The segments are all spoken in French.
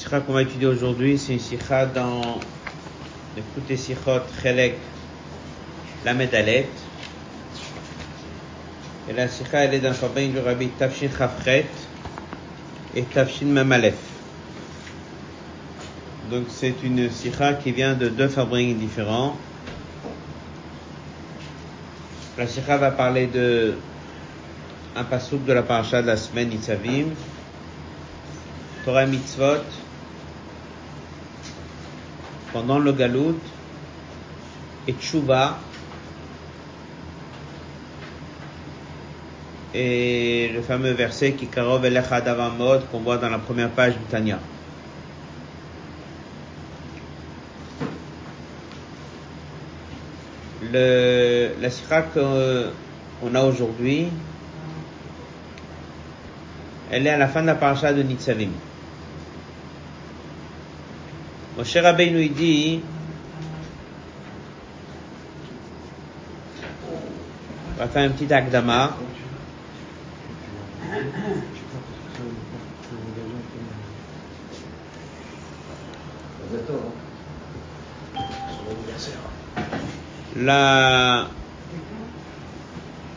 sikha qu'on va étudier aujourd'hui, c'est une sikha dans l'écoute sikhot chelek la médalet. Et la sikha, elle est dans le du rabbi Tafshin Chafret et Tafshin Mamalef. Donc c'est une sikha qui vient de deux fabriques différents. La sikha va parler de un de la paracha de la semaine Itzavim, Torah Mitzvot, pendant le Galout, et Tshuva, et le fameux verset qui karov elecha qu'on voit dans la première page du Tanya. Le, la sikha qu'on a aujourd'hui, elle est à la fin de la paracha de Nitzavim. Moshe Rabbeinu il dit, on va faire un petit akdama. La,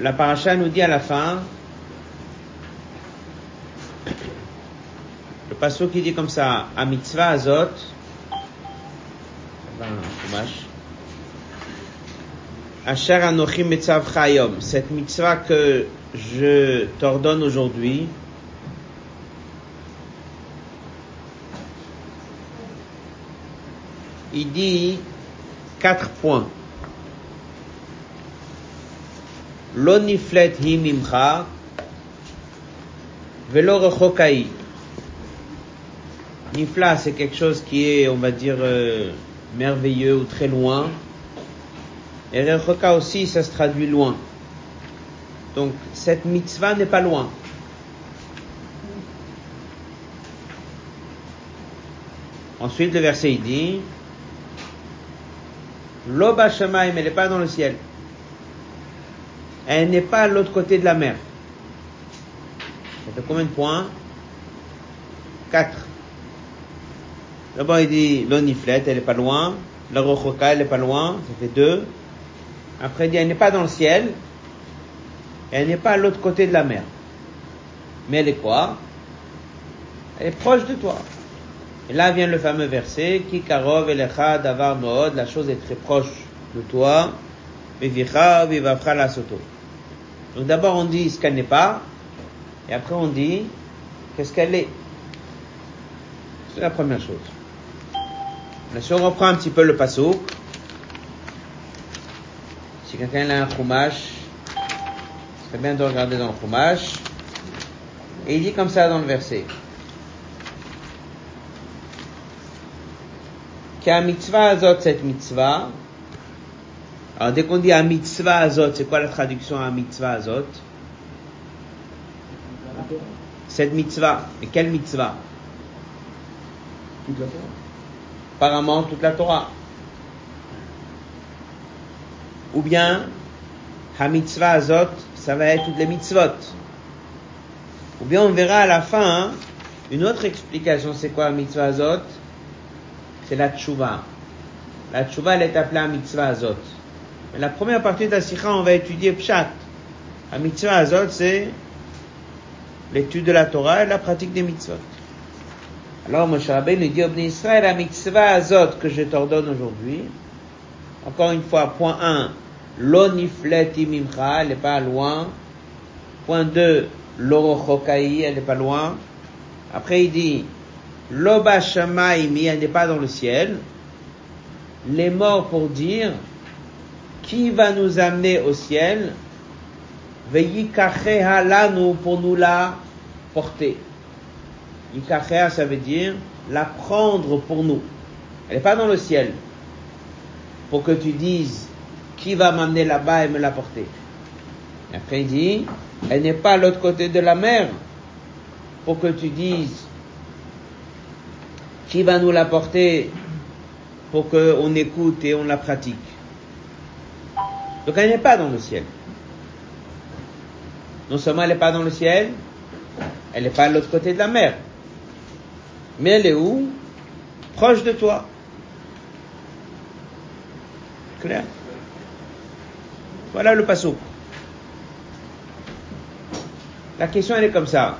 la paracha nous dit à la fin, le passage qui dit comme ça, à mitzvah azot, Anochim mitzav chayom, cette mitzvah que je t'ordonne aujourd'hui, il dit quatre points. L'oniflet himimcha, velo rechokai. Nifla, c'est quelque chose qui est, on va dire, euh, merveilleux ou très loin. Et Rechoka aussi, ça se traduit loin. Donc, cette mitzvah n'est pas loin. Ensuite, le verset, il dit, L'Oba Shamaim, elle n'est pas dans le ciel. Elle n'est pas à l'autre côté de la mer. Ça fait combien de points? Quatre. D'abord, il dit l'oniflet, elle est pas loin. La rochoka, elle est pas loin. Ça fait deux. Après, il dit, elle n'est pas dans le ciel. Elle n'est pas à l'autre côté de la mer. Mais elle est quoi? Elle est proche de toi. Et là vient le fameux verset, Ki karov elecha davar la chose est très proche de toi. Vivicha vivafra la soto. Donc d'abord on dit ce qu'elle n'est pas, et après on dit qu'est-ce qu'elle est. C'est la première chose. Si on reprend un petit peu le passo, si quelqu'un a un chumash, c'est bien de regarder dans le chumash, et il dit comme ça dans le verset. Mitzvah azot, cette mitzvah, alors dès qu'on dit mitzvah azot, c'est quoi la traduction à mitzvah azot? Cette mitzvah. Et quelle mitzvah? Toute la. Apparemment toute la Torah. Ou bien, ha-mitzvah azot, ça va être toutes les mitzvot. Ou bien on verra à la fin, hein, une autre explication, c'est quoi mitzvah azot? C'est la tchouva. La tchouva, elle est appelée mitzvah azot. Mais la première partie de la sikha, on va étudier pshat. La mitzvah azot, c'est l'étude de la Torah et la pratique des mitzvot. Alors Moshe Rabbeinu dit au Israël, la mitzvah azot que je t'ordonne aujourd'hui, encore une fois, point 1, l'oniflet imimcha, elle n'est pas loin. Point 2, l'orochokai, elle n'est pas loin. Après il dit, l'oba shamaimi, elle n'est pas dans le ciel. Les morts pour dire, qui va nous amener au ciel? Veyikacheha lanu pour nous la porter. Yikachea, ça veut dire la prendre pour nous. Elle n'est pas dans le ciel. Pour que tu dises qui va m'amener là-bas et me l'apporter. Après il dit, elle n'est pas à l'autre côté de la mer. Pour que tu dises qui va nous l'apporter pour qu'on écoute et on la pratique. Donc elle n'est pas dans le ciel. Non seulement elle n'est pas dans le ciel, elle n'est pas à l'autre côté de la mer. Mais elle est où? Proche de toi. Clair Voilà le passo. La question elle est comme ça.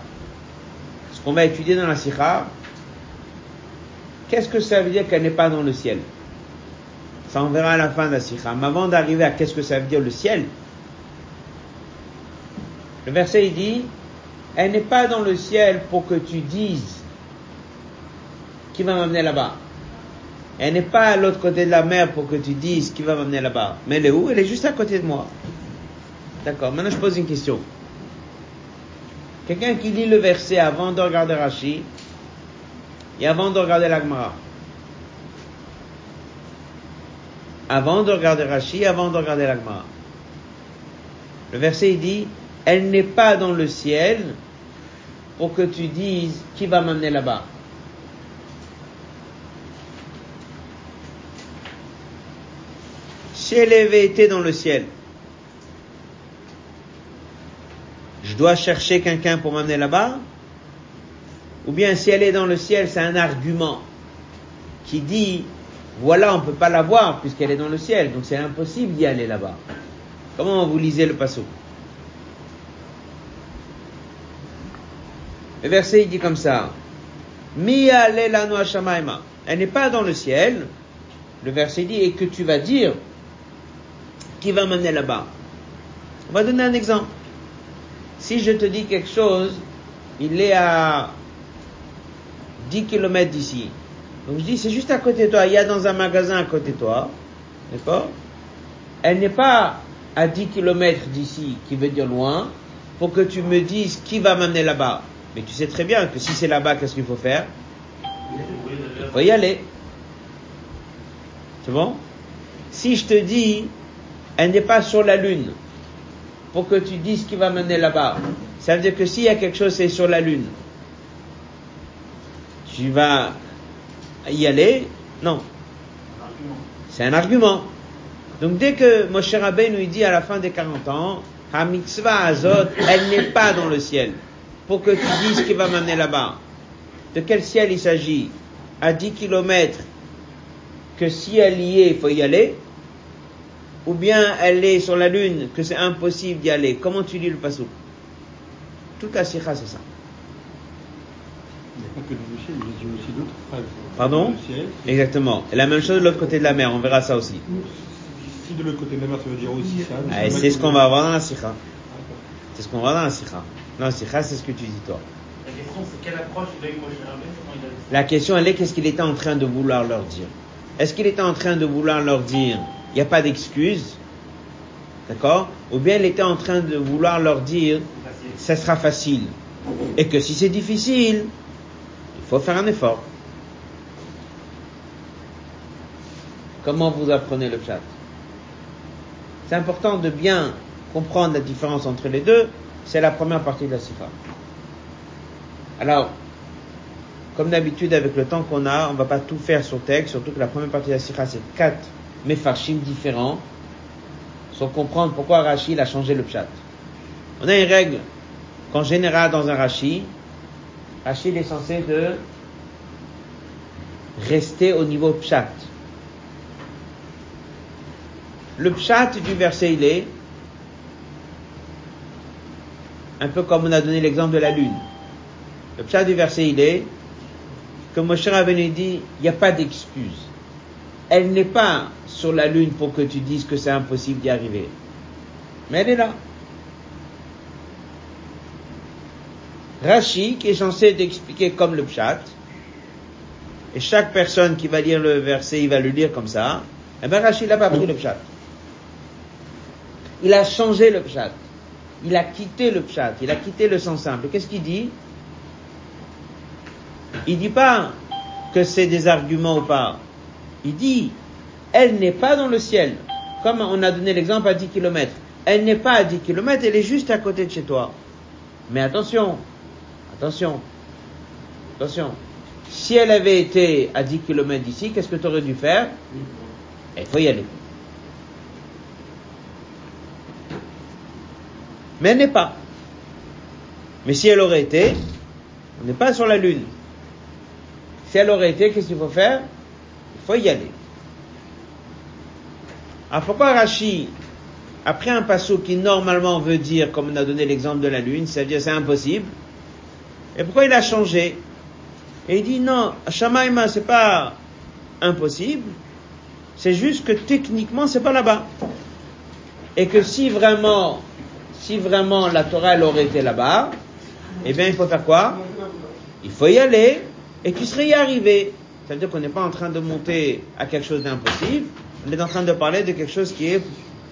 Ce qu'on va étudier dans la sikha, qu'est-ce que ça veut dire qu'elle n'est pas dans le ciel? Ça on verra à la fin de la sikha. Mais avant d'arriver à qu'est-ce que ça veut dire le ciel, le verset il dit, elle n'est pas dans le ciel pour que tu dises qui va m'amener là-bas? Elle n'est pas à l'autre côté de la mer pour que tu dises qui va m'amener là-bas. Mais elle est où? Elle est juste à côté de moi. D'accord, maintenant je pose une question. Quelqu'un qui lit le verset avant de regarder Rashi et avant de regarder l'Agmara. Avant de regarder Rashi, avant de regarder l'Agmara. Le verset il dit, elle n'est pas dans le ciel pour que tu dises qui va m'amener là-bas. Avait été dans le ciel, je dois chercher quelqu'un pour m'amener là-bas. Ou bien si elle est dans le ciel, c'est un argument qui dit, voilà, on ne peut pas la voir puisqu'elle est dans le ciel, donc c'est impossible d'y aller là-bas. Comment vous lisez le passo Le verset dit comme ça, Elle n'est pas dans le ciel. Le verset dit, et que tu vas dire, qui va m'amener là-bas. On va donner un exemple. Si je te dis quelque chose, il est à 10 km d'ici. Donc je dis, c'est juste à côté de toi, il y a dans un magasin à côté de toi. D'accord? Elle n'est pas à 10 km d'ici, qui veut dire loin, pour que tu me dises qui va m'amener là-bas. Mais tu sais très bien que si c'est là-bas, qu'est-ce qu'il faut faire? Il faut y aller. C'est bon? Si je te dis, elle n'est pas sur la lune pour que tu dises qui va mener là-bas. Ça veut dire que s'il y a quelque chose, c'est sur la lune. Tu vas y aller? Non. C'est un argument. Donc dès que Moshe Rabbeinu nous dit à la fin des 40 ans, Ha mitzvah azot, elle n'est pas dans le ciel. Pour que tu dises qui va m'amener là-bas. De quel ciel il s'agit? À 10 kilomètres que si elle y est, il faut y aller ou bien elle est sur la lune, que c'est impossible d'y aller. Comment tu lis le passou? Toute la sikha, c'est ça. Il n'y a pas que le ciel, il y a aussi d'autres phrases. Pardon? Exactement. Et la même chose de l'autre côté de la mer, on verra ça aussi. Si de l'autre côté de la mer, ça veut dire aussi ça. Ah, c'est ce qu'on va voir dans la sikha. C'est ce qu'on va voir dans la sikha. Dans la sikha, c'est ce que tu dis toi. La question, c'est quelle approche il a eu Moshe La question, elle est qu'est-ce qu'il était en train de vouloir leur dire? Est-ce qu'il était en train de vouloir leur dire il n'y a pas d'excuse, d'accord? Ou bien il était en train de vouloir leur dire, ça sera facile. Et que si c'est difficile, il faut faire un effort. Comment vous apprenez le chat? C'est important de bien comprendre la différence entre les deux. C'est la première partie de la sifa. Alors, comme d'habitude, avec le temps qu'on a, on ne va pas tout faire sur texte, surtout que la première partie de la sifa, c'est quatre farchim différents, sans comprendre pourquoi Rachid a changé le pshat. On a une règle qu'en général dans un Rashi, Rachid est censé de rester au niveau pshat. Le pshat du verset il est un peu comme on a donné l'exemple de la lune. Le pshat du verset il est que Moshe Rabbeinu dit il n'y a pas d'excuse. Elle n'est pas sur la Lune pour que tu dises que c'est impossible d'y arriver. Mais elle est là. Rashi, qui est censé t'expliquer comme le pshat, et chaque personne qui va lire le verset, il va le lire comme ça, eh bien Rashi n'a pas pris le pshat. Il a changé le pshat. Il a quitté le pshat. Il a quitté le sens simple. Qu'est-ce qu'il dit? Il dit pas que c'est des arguments ou pas. Il dit elle n'est pas dans le ciel. Comme on a donné l'exemple à 10 km. Elle n'est pas à 10 km, elle est juste à côté de chez toi. Mais attention, attention, attention. Si elle avait été à 10 km d'ici, qu'est-ce que tu aurais dû faire? Il faut y aller. Mais elle n'est pas. Mais si elle aurait été, on n'est pas sur la Lune. Si elle aurait été, qu'est-ce qu'il faut faire? Faut y aller. Alors pourquoi Rashi, après un passo qui normalement veut dire, comme on a donné l'exemple de la lune, c'est-à-dire c'est impossible, et pourquoi il a changé? Et il dit non, Shamaïma c'est pas impossible, c'est juste que techniquement c'est pas là-bas. Et que si vraiment, si vraiment la Torah elle aurait été là-bas, eh bien il faut faire quoi? Il faut y aller et qu'il serait y arrivé. Ça veut dire qu'on n'est pas en train de monter à quelque chose d'impossible, on est en train de parler de quelque chose qui est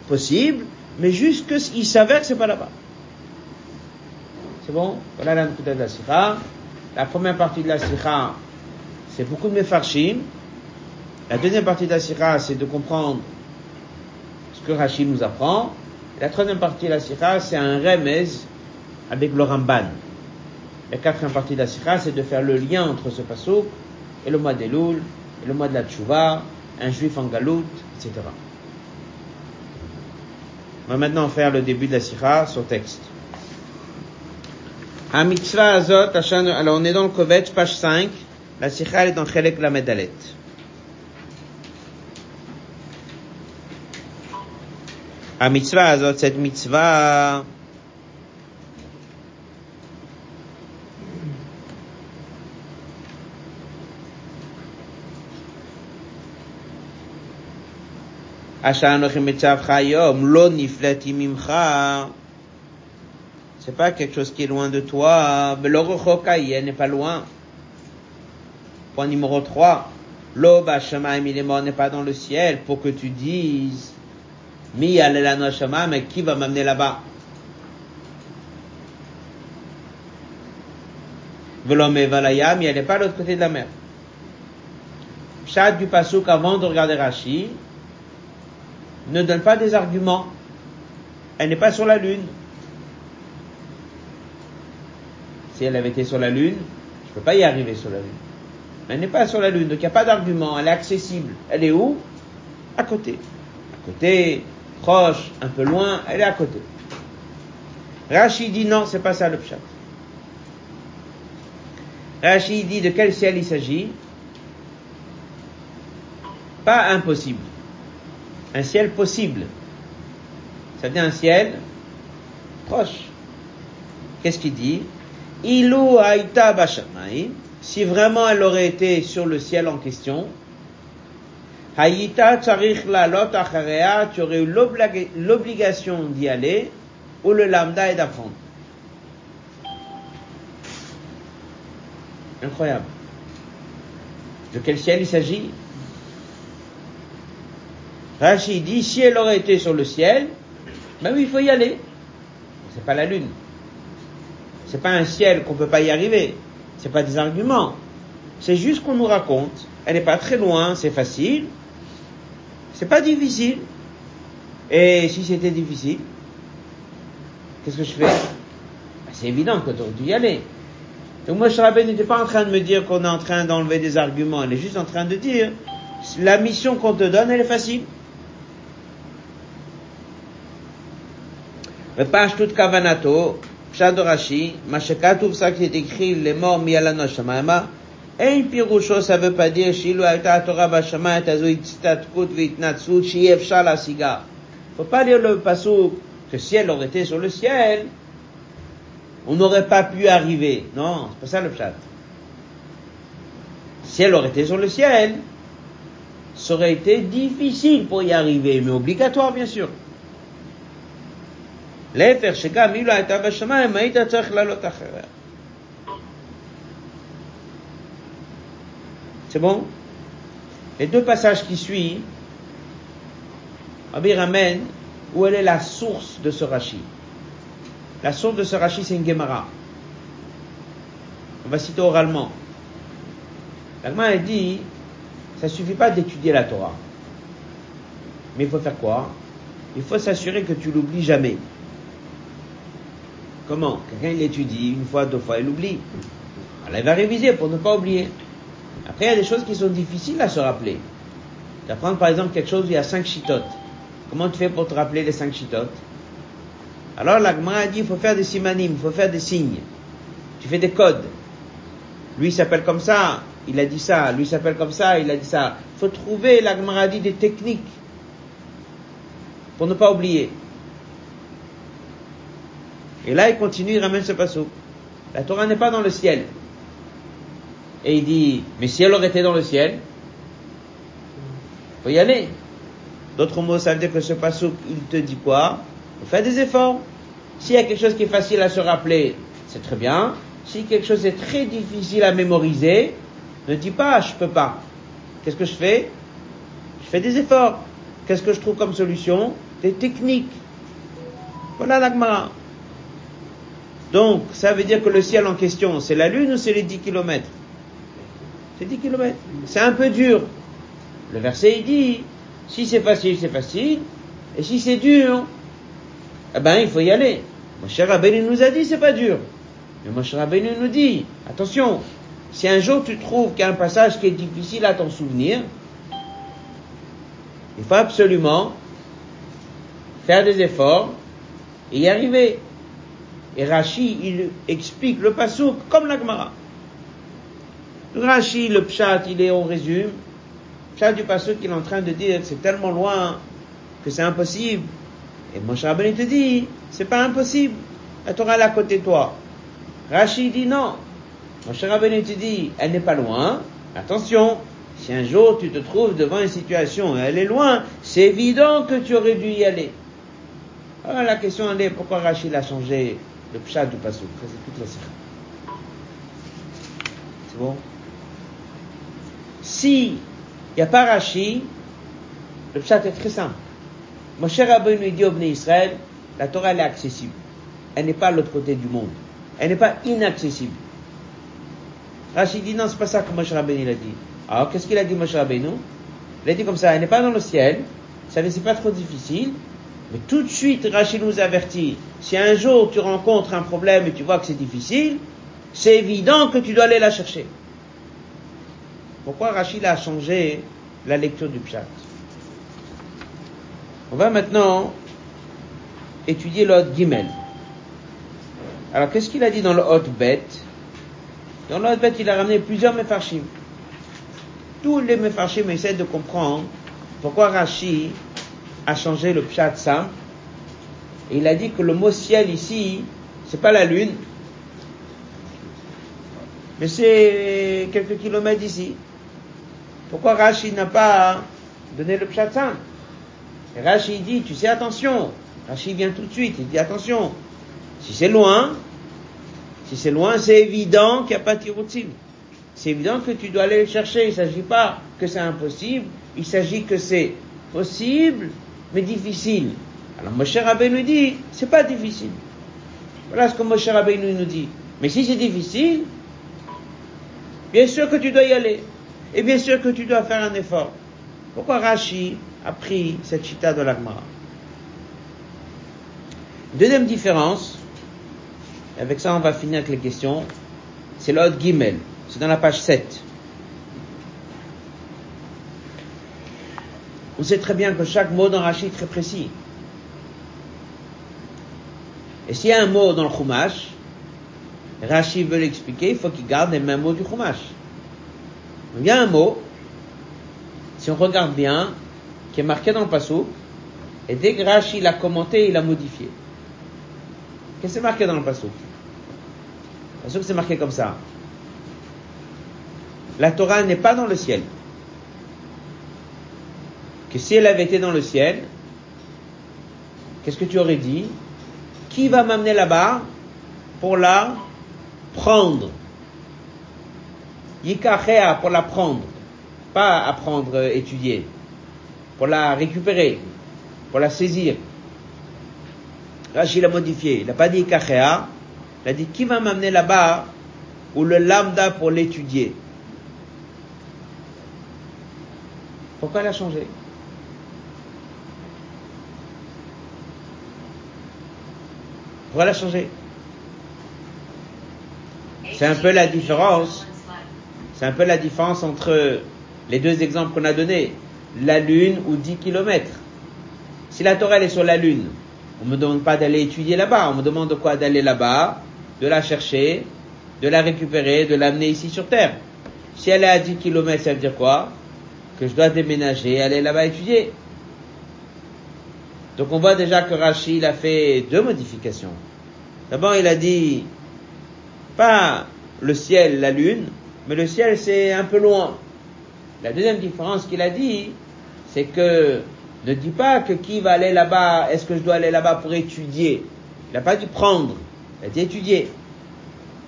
possible, mais juste qu'il s'avère que c'est pas là-bas. C'est bon? Voilà la de la sikha. La première partie de la sikha, c'est beaucoup de mefarshim. La deuxième partie de la sikha, c'est de comprendre ce que Rachid nous apprend. La troisième partie de la sikha, c'est un remez avec le Ramban. La quatrième partie de la sikha, c'est de faire le lien entre ce pasuk et le mois d'Elul, et le mois de la Tchouva, un juif en galoute, etc. On va maintenant faire le début de la sikha sur texte. mitzvah azot, alors on est dans le Kovetch, page 5. La sikha est dans Chelek la Medalet. mitzvah azot, cette mitzvah, C'est pas quelque chose qui est loin de toi. il n'est pas loin. Point numéro 3. L'eau il est mort, n'est pas dans le ciel pour que tu dises, mi mais qui va m'amener là-bas? Velome valayam, il n'est pas de l'autre côté de la mer. Chat du pasouk avant de regarder Rashi, ne donne pas des arguments. Elle n'est pas sur la Lune. Si elle avait été sur la Lune, je ne peux pas y arriver sur la Lune. Elle n'est pas sur la Lune, donc il n'y a pas d'argument, elle est accessible. Elle est où? À côté. À côté, proche, un peu loin, elle est à côté. Rachid dit non, c'est pas ça le pshat. Rachid dit de quel ciel il s'agit? Pas impossible un ciel possible. C'est-à-dire un ciel proche. Qu'est-ce qu'il dit? Ilou aïta si vraiment elle aurait été sur le ciel en question, Haïta tsarich la lot tu aurais eu l'obligation d'y aller, ou le lambda est d'apprendre. Incroyable. De quel ciel il s'agit? Rachid dit, si elle aurait été sur le ciel, ben oui, il faut y aller. C'est pas la lune. C'est pas un ciel qu'on peut pas y arriver. C'est pas des arguments. C'est juste qu'on nous raconte. Elle n'est pas très loin, c'est facile. C'est pas difficile. Et si c'était difficile, qu'est-ce que je fais? Ben, C'est évident que tu dû y aller. Donc moi, Sharabé n'était pas en train de me dire qu'on est en train d'enlever des arguments. Elle est juste en train de dire, la mission qu'on te donne, elle est facile. ופשט כוונתו, פשט רש"י, מה שכתוב ça qui est écrit לאמור מעלנו השמיימה, אין פירושו, ça veut pas dire שאילו הייתה התורה בשמיים, אז זו הצטדקות והתנצלות שאי אפשר להשיגה. faut pas dire le pasuk que si elle aurait été sur le ciel, on n'aurait pas pu arriver. Non, c'est pas ça le pshat. Si elle aurait été sur le ciel, ça aurait été difficile pour y arriver, mais obligatoire bien sûr. להפך, שגם אילו הייתה בשמיים, היית צריך לעלות אחריה. C'est bon Les deux passages qui suivent, Rabbi ramène où elle est la source de ce Rashi. La source de ce Rashi, c'est une Gemara. On va citer oralement. La Gemara dit, ça suffit pas d'étudier la Torah. Mais il faut faire quoi Il faut s'assurer que tu l'oublies jamais. Comment? Quelqu'un il étudie une fois, deux fois, il oublie. Alors il va réviser pour ne pas oublier. Après, il y a des choses qui sont difficiles à se rappeler. D'apprendre par exemple quelque chose où il y a cinq chitotes. Comment tu fais pour te rappeler les cinq chitotes? Alors la a dit il faut faire des simanim, il faut faire des signes. Tu fais des codes. Lui s'appelle comme ça, il a dit ça, lui s'appelle comme ça, il a dit ça. Il faut trouver, la Gemara dit, des techniques pour ne pas oublier. Et là, il continue, il ramène ce passage. La Torah n'est pas dans le ciel. Et il dit, mais si elle aurait été dans le ciel, faut y aller. D'autres mots, ça veut dire que ce passage, il te dit quoi? Faut faire des efforts. S'il y a quelque chose qui est facile à se rappeler, c'est très bien. Si quelque chose est très difficile à mémoriser, ne dis pas, je peux pas. Qu'est-ce que je fais? Je fais des efforts. Qu'est-ce que je trouve comme solution? Des techniques. Voilà l'agma. Donc, ça veut dire que le ciel en question, c'est la lune ou c'est les 10 kilomètres? C'est 10 kilomètres. C'est un peu dur. Le verset, il dit, si c'est facile, c'est facile. Et si c'est dur, eh ben, il faut y aller. Mon cher Rabbeinu nous a dit, c'est pas dur. Mais mon cher Rabbeinu nous dit, attention, si un jour tu trouves qu'il y a un passage qui est difficile à t'en souvenir, il faut absolument faire des efforts et y arriver. Et Rashi, il explique le pasouk comme la Gemara. Rashi, le pshat, il est, on résume, pshat du pasouk, il est en train de dire c'est tellement loin que c'est impossible. Et Moshe Rabbeinu te dit, c'est pas impossible. La Torah est à côté de toi. Rashi dit non. Moshe Rabbeinu te dit, elle n'est pas loin. Attention, si un jour tu te trouves devant une situation et elle est loin, c'est évident que tu aurais dû y aller. Alors la question elle est, pourquoi Rachid a changé? Le pshat du pasuk C'est toute la série. C'est bon? Si il n'y a pas Rachid, le pshat est très simple. Moshe Rabbeinu dit au Bnei Israël, la Torah elle est accessible. Elle n'est pas à l'autre côté du monde. Elle n'est pas inaccessible. Rachid dit non, c'est pas ça que Moshe Rabbeinu a dit. Alors qu'est-ce qu'il a dit Moshe Rabbeinu? Il a dit comme ça, elle n'est pas dans le ciel, ça c'est pas trop difficile, mais tout de suite Rachid nous avertit, si un jour tu rencontres un problème et tu vois que c'est difficile, c'est évident que tu dois aller la chercher. Pourquoi Rachid a changé la lecture du pshat? On va maintenant étudier l'autre Gimel. Alors qu'est-ce qu'il a dit dans le Hot Bet? Dans le Hot Bet, il a ramené plusieurs Mefarshim. Tous les Mefarshim essaient de comprendre pourquoi Rashi a changé le pshat. Et il a dit que le mot ciel ici, c'est pas la lune, mais c'est quelques kilomètres d'ici. Pourquoi Rashi n'a pas donné le pshat simple Rashi dit, tu sais, attention. Rashi vient tout de suite, il dit, attention. Si c'est loin, si c'est loin, c'est évident qu'il n'y a pas de tiroutim. C'est évident que tu dois aller le chercher. Il ne s'agit pas que c'est impossible, il s'agit que c'est possible, mais difficile. Alors Moshe Rabbeinu nous dit, c'est pas difficile. Voilà ce que Moshe Rabbeinu nous dit. Mais si c'est difficile, bien sûr que tu dois y aller. Et bien sûr que tu dois faire un effort. Pourquoi Rashi a pris cette chita de l'Agmara? Deuxième différence, avec ça on va finir avec les questions, c'est l'autre Gimel. C'est dans la page 7. On sait très bien que chaque mot dans Rashi est très précis. Et s'il y a un mot dans le Chumash, Rashi veut l'expliquer, il faut qu'il garde les mêmes mots du Chumash. Il y a un mot, si on regarde bien, qui est marqué dans le Passouk, et dès que Rashi l'a commenté, il l'a modifié. Qu'est-ce qui est marqué dans le Passouk? Le Passouk c'est marqué comme ça. La Torah n'est pas dans le ciel. Que si elle avait été dans le ciel, qu'est-ce que tu aurais dit? Qui va m'amener là-bas pour la prendre? Yikachea pour la prendre. Pas apprendre, étudier. Pour la récupérer. Pour la saisir. Rachid l'a modifié. Il n'a pas dit Yikachea. Il a dit qui va m'amener là-bas ou le lambda pour l'étudier? Pourquoi elle a changé? A changé C'est un peu la différence. C'est un peu la différence entre les deux exemples qu'on a donnés. La Lune ou 10 kilomètres. Si la Torah est sur la Lune, on me demande pas d'aller étudier là-bas. On me demande de quoi d'aller là-bas, de la chercher, de la récupérer, de l'amener ici sur Terre. Si elle est à 10 km, ça veut dire quoi? Que je dois déménager aller là-bas étudier. Donc on voit déjà que Rachid a fait deux modifications. D'abord, il a dit pas le ciel, la lune, mais le ciel c'est un peu loin. La deuxième différence qu'il a dit, c'est que ne dis pas que qui va aller là-bas, est-ce que je dois aller là-bas pour étudier Il n'a pas dit prendre, il a dit étudier.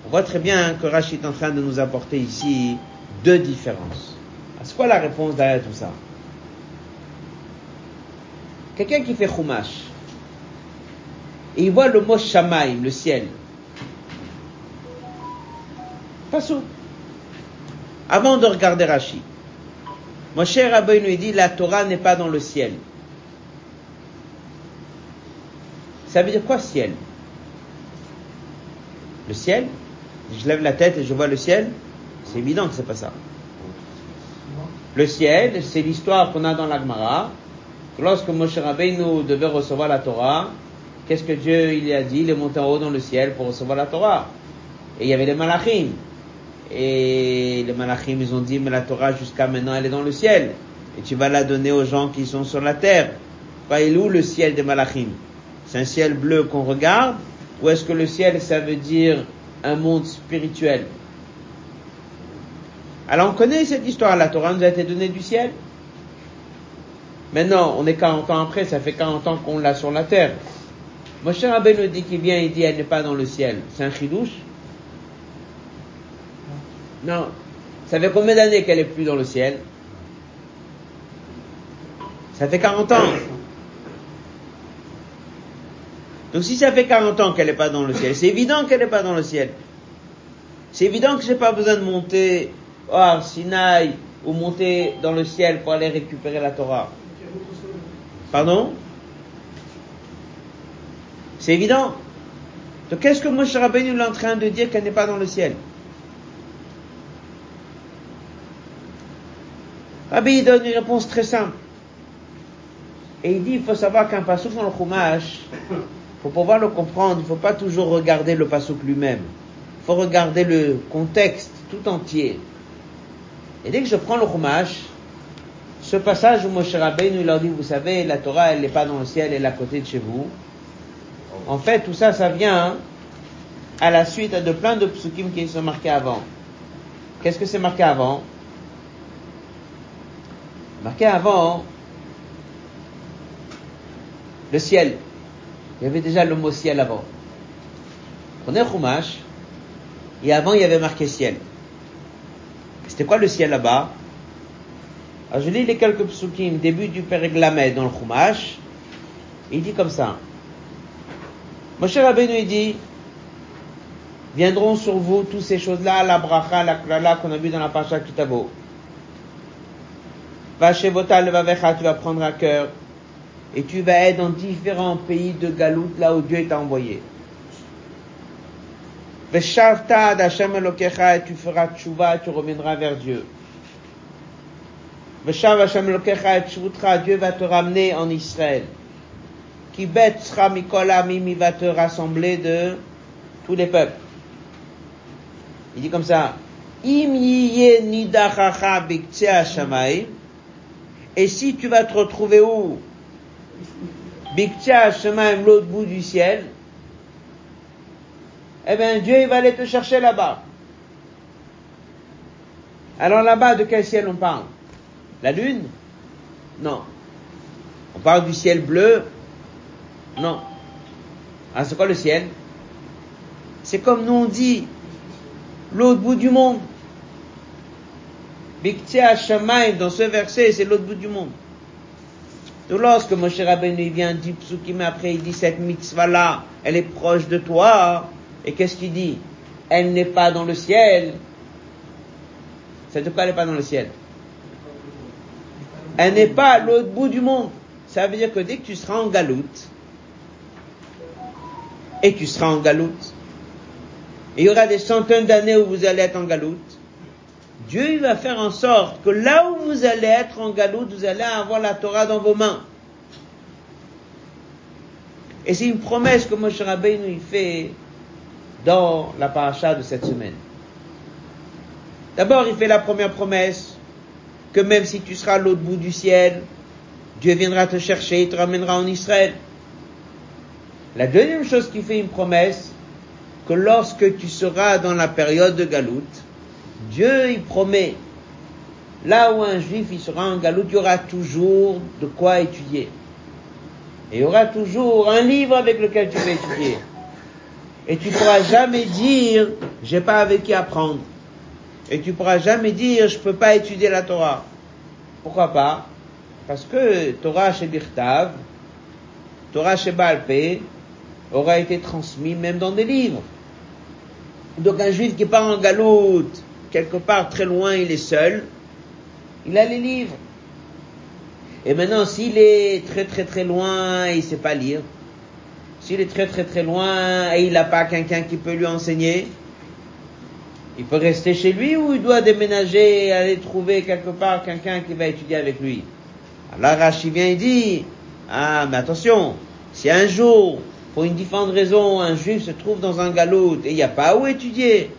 On voit très bien que Rachid est en train de nous apporter ici deux différences. C'est quoi la réponse derrière tout ça Quelqu'un qui fait chumash, et il voit le mot shamaim, le ciel. Pas Avant de regarder Rachid, mon cher Rabbi nous dit la Torah n'est pas dans le ciel. Ça veut dire quoi ciel? Le ciel? Je lève la tête et je vois le ciel C'est évident que c'est pas ça. Le ciel, c'est l'histoire qu'on a dans l'Agmara. Lorsque Moshe Rabbeinu devait recevoir la Torah, qu'est-ce que Dieu il a dit? Il est monté en haut dans le ciel pour recevoir la Torah. Et il y avait les malachim. Et les malachim, ils ont dit, mais la Torah jusqu'à maintenant, elle est dans le ciel. Et tu vas la donner aux gens qui sont sur la terre. Pas il où le ciel des malachim? C'est un ciel bleu qu'on regarde Ou est-ce que le ciel, ça veut dire un monde spirituel? Alors on connaît cette histoire, la Torah nous a été donnée du ciel. Maintenant, on est 40 ans après, ça fait 40 ans qu'on l'a sur la terre. Moshe nous dit qu'il vient, il dit elle n'est pas dans le ciel. C'est un chidouche? Non. Ça fait combien d'années qu'elle est plus dans le ciel? Ça fait 40 ans. Donc si ça fait 40 ans qu'elle n'est pas dans le ciel, c'est évident qu'elle n'est pas dans le ciel. C'est évident que j'ai pas besoin de monter au Sinaï ou monter dans le ciel pour aller récupérer la Torah. Pardon C'est évident. Donc qu'est-ce que Moshe Rabbeinu est en train de dire qu'elle n'est pas dans le ciel Rabbi donne une réponse très simple. Et il dit, il faut savoir qu'un pasouk dans le chumash, pour pouvoir le comprendre, il ne faut pas toujours regarder le pasouk lui-même. Il faut regarder le contexte tout entier. Et dès que je prends le chumash, ce passage où Moshe Rabbeinu leur dit, vous savez, la Torah, elle n'est pas dans le ciel, elle est à côté de chez vous. En fait, tout ça, ça vient à la suite de plein de psukim qui sont marqués avant. Qu'est-ce que c'est marqué avant? Marqué avant le ciel. Il y avait déjà le mot ciel avant. Prenez Chumash, et avant il y avait marqué ciel. C'était quoi le ciel là-bas? Je lis les quelques psukim, début du Péréglamet dans le Chumash. Il dit comme ça. Moshe Rabbeinu il dit, viendront sur vous toutes ces choses-là, la bracha, la klala qu'on a vu dans la Pacha Kitabo. Vachevotal Vavecha, tu vas prendre à cœur, et tu vas être dans différents pays de Galout, là où Dieu t'a envoyé. Veshavta Elokecha, et tu feras tchouva, tu reviendras vers Dieu. Veshav Hashem Elokecha, et tchoutra, Dieu va te ramener en Israël. Qui bête sera Mikola, Mimi va te rassembler de tous les peuples. Il dit comme ça, Im et si tu vas te retrouver où? Biktia, chemin, l'autre bout du ciel, eh bien Dieu il va aller te chercher là-bas. Alors là-bas, de quel ciel on parle? La lune Non. On parle du ciel bleu Non. Ah, c'est quoi le ciel C'est comme nous on dit, l'autre bout du monde. Biktia Shamaim, dans ce verset, c'est l'autre bout du monde. Donc lorsque Moshe Rabbeinu vient dit Psukim après, il dit cette mitzvah-là, elle est proche de toi. Et qu'est-ce qu'il dit? Elle n'est pas dans le ciel. C'est de quoi n'est pas dans le ciel? Elle n'est pas à l'autre bout du monde. Ça veut dire que dès que tu seras en galoute, et tu seras en galoute, il y aura des centaines d'années où vous allez être en galoute, Dieu va faire en sorte que là où vous allez être en galoute, vous allez avoir la Torah dans vos mains. Et c'est une promesse que Moshe Rabbeinu il fait dans la paracha de cette semaine. D'abord, il fait la première promesse que même si tu seras à l'autre bout du ciel, Dieu viendra te chercher et te ramènera en Israël. La deuxième chose qui fait une promesse, que lorsque tu seras dans la période de galoute, Dieu il promet, là où un juif il sera en galoute, il y aura toujours de quoi étudier. Et il y aura toujours un livre avec lequel tu vas étudier. Et tu pourras jamais dire, j'ai pas avec qui apprendre. Et tu pourras jamais dire, je peux pas étudier la Torah. Pourquoi pas? Parce que Torah chez Birtav, Torah chez Balpé, aura été transmis même dans des livres. Donc un juif qui part en galoute, quelque part très loin, il est seul, il a les livres. Et maintenant, s'il est très très très loin il sait pas lire, s'il est très très très loin et il n'a pas quelqu'un qui peut lui enseigner, il peut rester chez lui ou il doit déménager et aller trouver quelque part quelqu'un qui va étudier avec lui. Alors Rashi vient et dit, ah mais attention, si un jour pour une différente raison, un juif se trouve dans un galoute et il n'y a pas où étudier,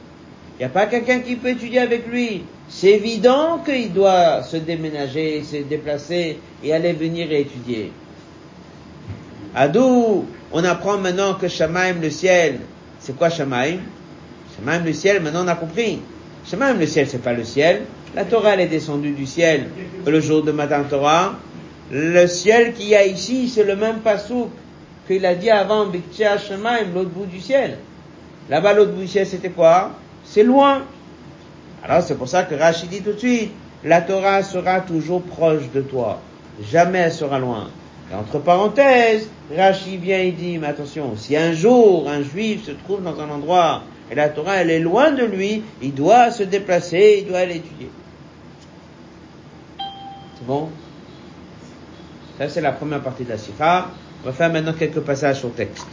il n'y a pas quelqu'un qui peut étudier avec lui, c'est évident qu'il doit se déménager, se déplacer et aller venir et étudier. À d'où on apprend maintenant que Shamaim, le ciel, c'est quoi Shamaim? Shamaim, le ciel, maintenant on a compris. Shamaim, le ciel, c'est pas le ciel. La Torah, elle est descendue du ciel le jour de Matin Torah. Le ciel qu'il y a ici, c'est le même pasouk qu'il a dit avant Biktia Shemaim, l'autre bout du ciel. Là-bas, l'autre bout du ciel, c'était quoi? C'est loin. Alors c'est pour ça que Rachid dit tout de suite, la Torah sera toujours proche de toi. Jamais elle sera loin. Et entre parenthèses, Rachid vient et dit, mais attention, si un jour un juif se trouve dans un endroit et la Torah, elle est loin de lui, il doit se déplacer, il doit l'étudier. C'est bon? Ça, c'est la première partie de la Sikha. On va faire maintenant quelques passages au texte.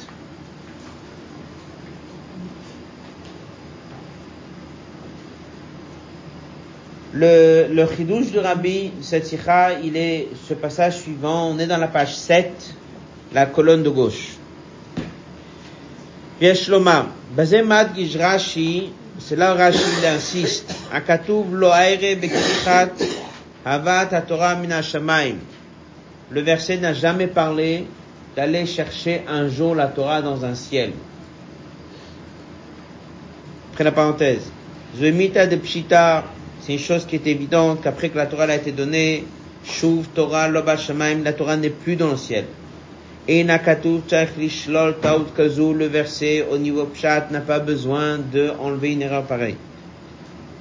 Le, le chidouche du Rabbi, cette sikha, il est ce passage suivant. On est dans la page 7, la colonne de gauche. בזה מדגיש רש"י, c'est là où Rashi il insiste, הכתוב לא איירה בכריכת הבאת התורה מן השמיים. Le verset n'a jamais parlé d'aller chercher un jour la Torah dans un ciel. Après la parenthèse. Zemita de Pshita, c'est une chose qui est évidente qu'après que la Torah a été donnée, Shuv Torah Loba Shamaim, la Torah n'est plus dans le ciel. le verset au niveau Pshat n'a pas besoin de enlever une erreur pareille.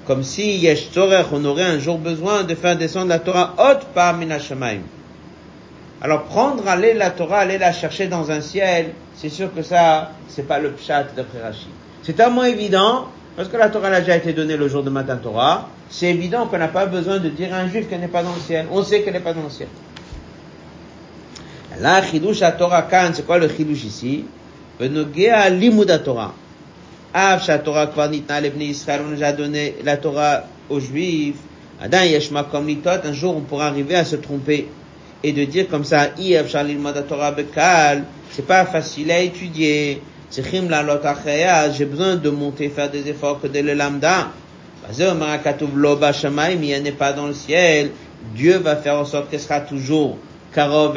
Comme si Yesh on aurait un jour besoin de faire descendre la Torah haute par Minashamaim. Alors prendre, aller la Torah, aller la chercher dans un ciel, c'est sûr que ça, c'est pas le pshat d'après Rachid. C'est tellement évident, parce que la Torah a déjà été donnée le jour de matin Torah, c'est évident qu'on n'a pas besoin de dire à un juif qu'elle n'est pas dans le ciel. On sait qu'elle n'est pas dans le ciel. Là, chidush à Torah kan, c'est quoi le chidush ici? Benogea limud Torah. Av Torah kvar nitna lebni Israël, on a donné la Torah aux juifs. Adan yeshma comme litot, un jour on pourra arriver à se tromper et de dire comme ça, c'est pas facile à étudier. J'ai besoin de monter, faire des efforts que de le lambda. Il n'est pas dans le ciel. Dieu va faire en sorte qu'elle sera toujours karov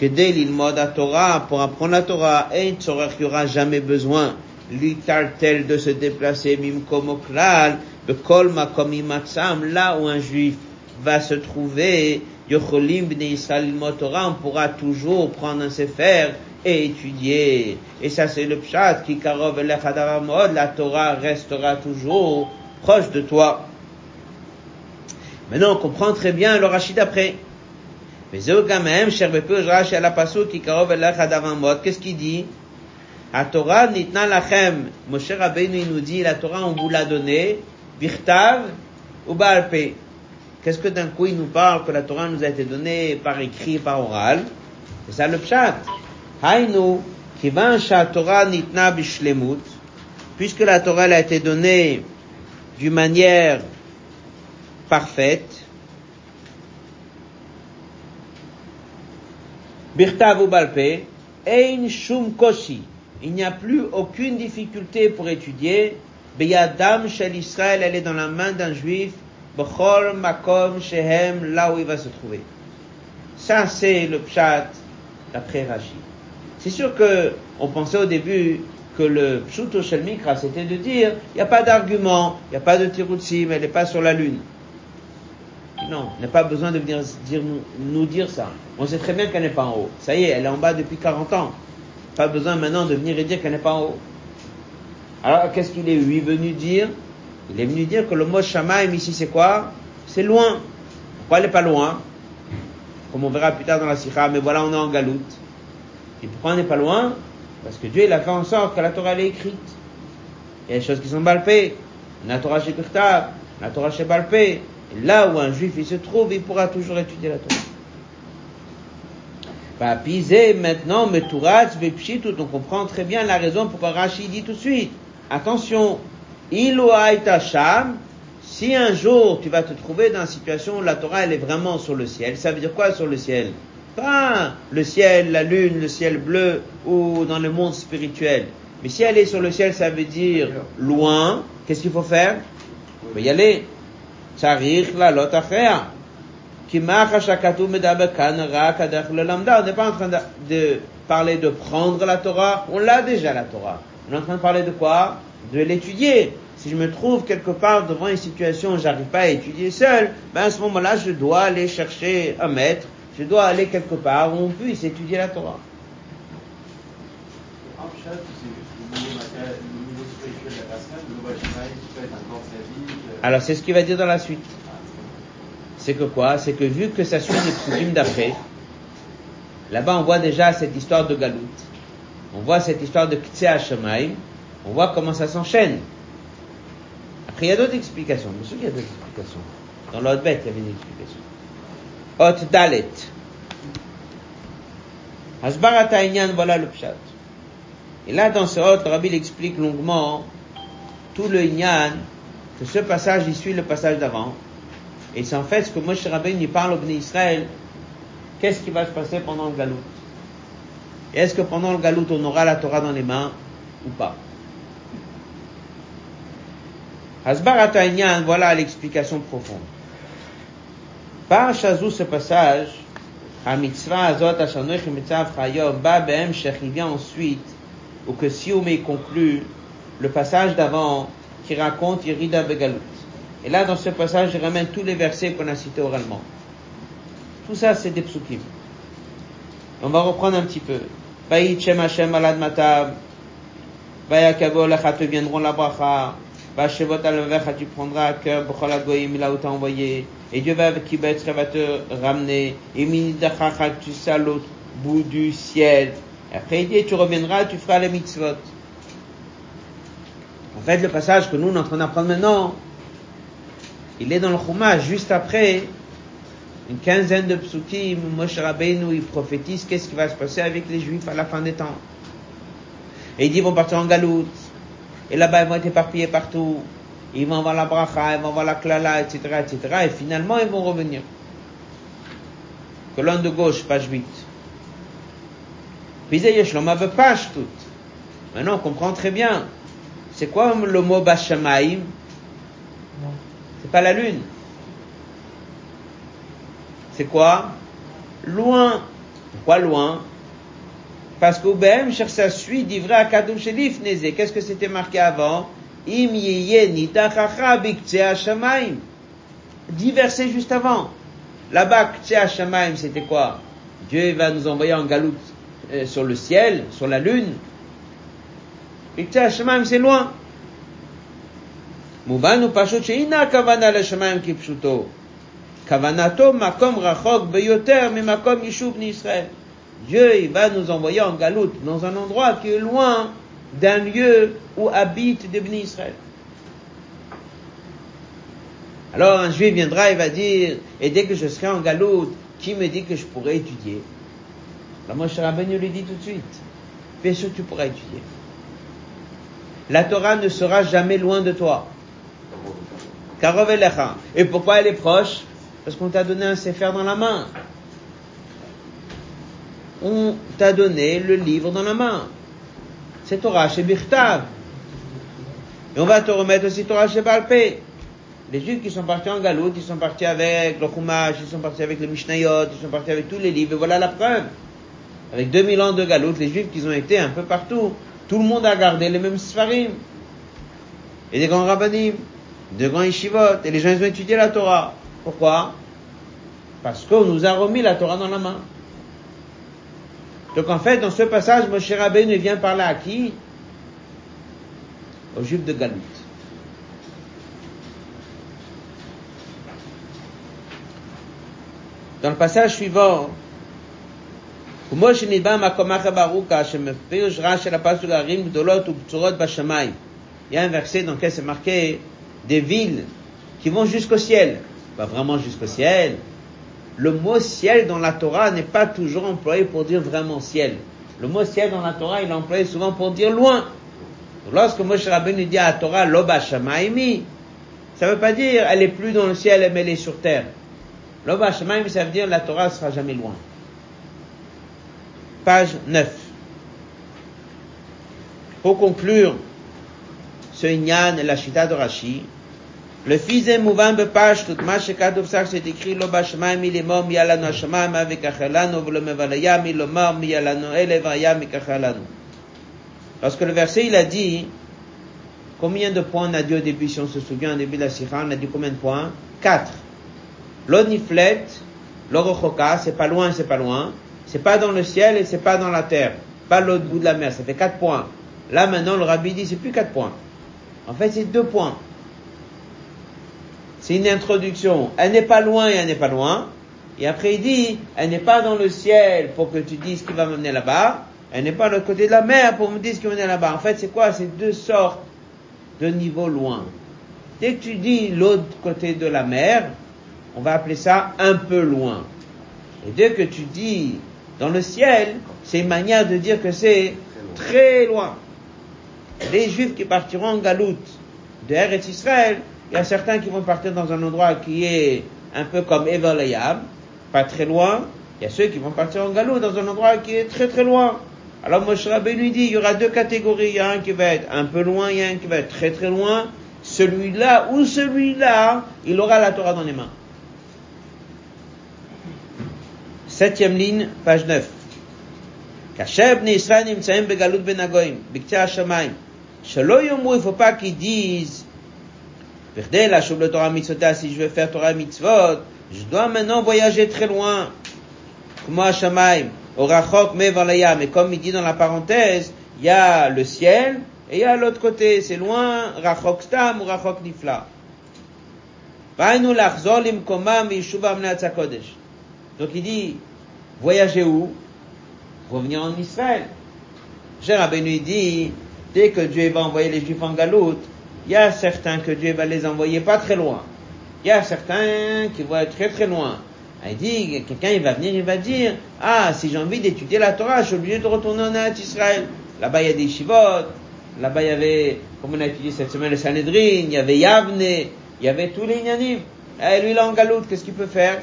que dès l'ilmod à Torah, pour apprendre la Torah, et il n'y aura jamais besoin, lui tel de se déplacer, mim comme klal, de kolma comme là où un juif va se trouver, Yocholim b'nei Israël Torah, on pourra toujours prendre un sefer et étudier. Et ça, c'est le pshat qui karov la Torah restera toujours proche de toi. Maintenant, on comprend très bien le rachid après. Qu'est-ce qu'il dit? La Torah nitna lachem. Moshe Rabbeinu, nous dit, la Torah, on vous l'a donnée, birtav ou baalpe. Qu'est-ce que d'un coup il nous parle que la Torah nous a été donnée par écrit, par oral? C'est ça le pshat. Hainu, kivan Torah nitna bishlemut, puisque la Torah a été donnée d'une manière parfaite, Birtav ou Balpe, Ein Shum Koshi, il n'y a plus aucune difficulté pour étudier, Beyadam shel Israël, elle est dans la main d'un juif, bechol makom shehem, là où il va se trouver. Ça, c'est le pshat d'après Rashi. C'est sûr que on pensait au début que le pshuto shel mikra, c'était de dire, il n'y a pas d'argument, il n'y a pas de tirutsim, elle n'est pas sur la lune. Non, on n'a pas besoin de venir nous, dire ça. On sait très bien qu'elle n'est pas en haut. Ça y est, elle est en bas depuis 40 ans. Pas besoin maintenant de venir et dire qu'elle n'est pas en haut. Alors, qu'est-ce qu'il est lui venu dire? Il est venu dire que le mot Shamaim ici, c'est quoi? C'est loin. Pourquoi elle n'est pas loin? Comme on verra plus tard dans la Sikha, mais voilà, on est en galoute. Et pourquoi on n'est pas loin? Parce que Dieu, il a fait en sorte que la Torah, est écrite. Il y a des choses qui sont balpées. La Torah chez Kurtav, la Torah chez Balpé. Là où un juif il se trouve, il pourra toujours étudier la Torah. Bah, pisé maintenant, Meturatz, Bepshitout, on comprend très bien la raison pourquoi Rashi dit tout de suite. Attention, Ilu Sham, si un jour tu vas te trouver dans une situation où la Torah elle est vraiment sur le ciel, ça veut dire quoi sur le ciel? Pas le ciel, la lune, le ciel bleu ou dans le monde spirituel. Mais si elle est sur le ciel, ça veut dire loin. Qu'est-ce qu'il faut faire? Il faut y aller. Tsarich la lot Qui On n'est pas en train de, de parler de prendre la Torah, on l'a déjà la Torah. On est en train de parler de quoi? De l'étudier. Si je me trouve quelque part devant une situation où j'arrive pas à étudier seul, ben à ce moment-là, je dois aller chercher un maître, je dois aller quelque part où on puisse étudier la Torah. Alors c'est ce qu'il va dire dans la suite. C'est que quoi? C'est que vu que ça suit les psukim d'après, là-bas on voit déjà cette histoire de Galout. On voit cette histoire de Ktsea Shemaim. On voit comment ça s'enchaîne. Après, il y a d'autres explications. Bien sûr qu'il y a d'autres explications. Dans l'autre bête, il y avait une explication. Hot Dalet. Voilà le pshat. Et là, dans ce hot, le Rabbi explique longuement tout le Inyan, ce passage, il suit le passage d'avant. Et c'est en fait ce que Moshe Rabbein, il parle au Bnei Israël. Qu'est-ce qui va se passer pendant le galout? Est-ce que pendant le galout, on aura la Torah dans les mains ou pas? Hasbarat voilà l'explication profonde. Par Shazou, ce passage, mitzvah Azot Ashanoich Mitzav Chayom, Ba Behem il vient ensuite, ou que si on conclut le passage d'avant qui raconte Yerida Begalout. Et là, dans ce passage, je ramène tous les versets qu'on a cités oralement. Tout ça, c'est des psukim. On va reprendre un petit peu. Vaït Shem Hashem alad matav. Vayakavo lecha te viendront la bracha. Vashevot al tu prendras à cœur b'chol agoyim là où t'as envoyé. Et Dieu va qui va te ramener. Et minidachacha tu seras l'autre bout du ciel. Après il dit, tu reviendras, tu feras les mitzvot. En fait, le passage que nous, on est en train d'apprendre maintenant, il est dans le Chumash, juste après, une quinzaine de psukim, Moshe Rabbeinu, il prophétise qu'est-ce qui va se passer avec les Juifs à la fin des temps. Et il dit, ils vont partir en galoute. Et là-bas, ils vont être éparpillés partout. Ils vont voir la bracha, ils vont voir la klala, etc., etc. Et finalement, ils vont revenir. Colonne de gauche, page 8. Puis. Maintenant, on comprend très bien. C'est quoi le mot Bashamaim? C'est pas la lune. C'est quoi? Loin. Pourquoi loin? Parce qu'au BM cherche sa suite d'ivra à Kadoum Shelif Neze. Qu'est-ce que c'était marqué avant? Im Shamaim. Dix versets juste avant. Là-bas, Shamaim, c'était quoi? Dieu va nous envoyer en galoute euh, sur le ciel, sur la lune. Mikta Kavana le qui pshuto. Dieu, il va nous envoyer en galoute dans un endroit qui est loin d'un lieu où habite des Israël. Alors un juif viendra et va dire, et dès que je serai en galoute, qui me dit que je pourrai étudier? La Moshe Rabbeinu lui dit tout de suite, bien sûr tu pourras étudier. La Torah ne sera jamais loin de toi. Et pourquoi elle est proche? Parce qu'on t'a donné un Sefer dans la main. On t'a donné le livre dans la main. C'est Torah chez Birtav. Et on va te remettre aussi Torah Shebal Peh. Les Juifs qui sont partis en Galoute, ils sont partis avec le Chumash, ils sont partis avec le Mishnayot, ils sont partis avec tous les livres, et voilà la preuve. Avec 2000 ans de Galoute, les Juifs qui ont été un peu partout, tout le monde a gardé les mêmes Sfarim. Et des grands rabbinim, des grands yeshivot, et les gens ont étudié la Torah. Pourquoi? Parce qu'on nous a remis la Torah dans la main. Donc en fait, dans ce passage, Moshe Rabbeinu vient parler à qui? Aux Juifs de Galoute. Dans le passage suivant, כמו שנדבר מהקומח הברוקה שמפירוש רע של הפסוק ערים גדולות ובצורות בשמיים. Il y a un verset dans lequel c'est marqué des villes qui vont jusqu'au ciel. Pas vraiment jusqu'au ciel. Le mot ciel dans la Torah n'est pas toujours employé pour dire vraiment ciel. Le mot ciel dans la Torah, il est employé souvent pour dire loin. Lorsque Moshe Rabbeinu dit à la Torah Loba Shamaimi, ça veut pas dire elle est plus dans le ciel mais elle est sur terre. Loba Shamaimi, ça veut dire la Torah sera jamais loin. Page 9. Pour conclure ce Inyan et la de Rashi, le fils est mouvant de page tout ma shekadov ça c'est écrit lo bashmaim il est mort mi alano hashmaim avec achelano v'lo mevalayam il est mort mi alano ele vayam ikachelano. Lorsque le verset il a dit combien de points on a dit au début si on se souvient au début de la sikha on a dit combien de points? Quatre l'oniflet l'orochoka c'est pas loin c'est pas loin c'est pas dans le ciel et c'est pas dans la terre pas l'autre bout de la mer ça fait quatre points là maintenant le rabbi dit c'est plus quatre points en fait c'est deux points c'est une introduction. Elle n'est pas loin et elle n'est pas loin. Et après il dit, elle n'est pas dans le ciel pour que tu dises ce qui va m'amener là-bas. Elle n'est pas de l'autre côté de la mer pour me dire ce qui va m'amener là-bas. En fait, c'est quoi? C'est deux sortes de niveaux loin. Dès que tu dis l'autre côté de la mer, on va appeler ça un peu loin. Et dès que tu dis dans le ciel, c'est une manière de dire que c'est très loin. Les Juifs qui partiront en galoute de Eretz Israël, il y a certains qui vont partir dans un endroit qui est un peu comme Evalayam, pas très loin. Il y a ceux qui vont partir en galop dans un endroit qui est très très loin. Alors Moshe Rabbeinu dit, il y aura deux catégories. Il y a un qui va être un peu loin, il y a un qui va être très très loin. Celui-là ou celui-là, il aura la Torah dans les mains. Septième ligne, page 9. כאשר בני ישראל נמצאים בגלות בין הגויים, בקצה השמיים, שלא יאמרו, il faut pas qu'ils disent, Perdez la le Torah mitzvot, si je veux faire Torah mitzvot, je dois maintenant voyager très loin. Comme à Shamaim, au Rachok Mevalayam, mais comme il dit dans la parenthèse, il y a le ciel, et il y a l'autre côté, c'est loin, Rachok Stam ou Rachok Nifla. Donc il dit, voyager où? Revenir en Israël. Rabbeinu dit, dès que Dieu va envoyer les Juifs en galoute, il y a certains que Dieu va les envoyer pas très loin. Il y a certains qui vont être très très loin. Il dit, quelqu'un il va venir, il va dire, ah, si j'ai envie d'étudier la Torah, je suis obligé de retourner en Israël. Là-bas, il y a des shivot. Là-bas, il y avait, comme on a étudié cette semaine, le Sanhedrin, il y avait Yavne, il y avait tous les Inyanim. Et lui, là, en galoute, qu'est-ce qu'il peut faire?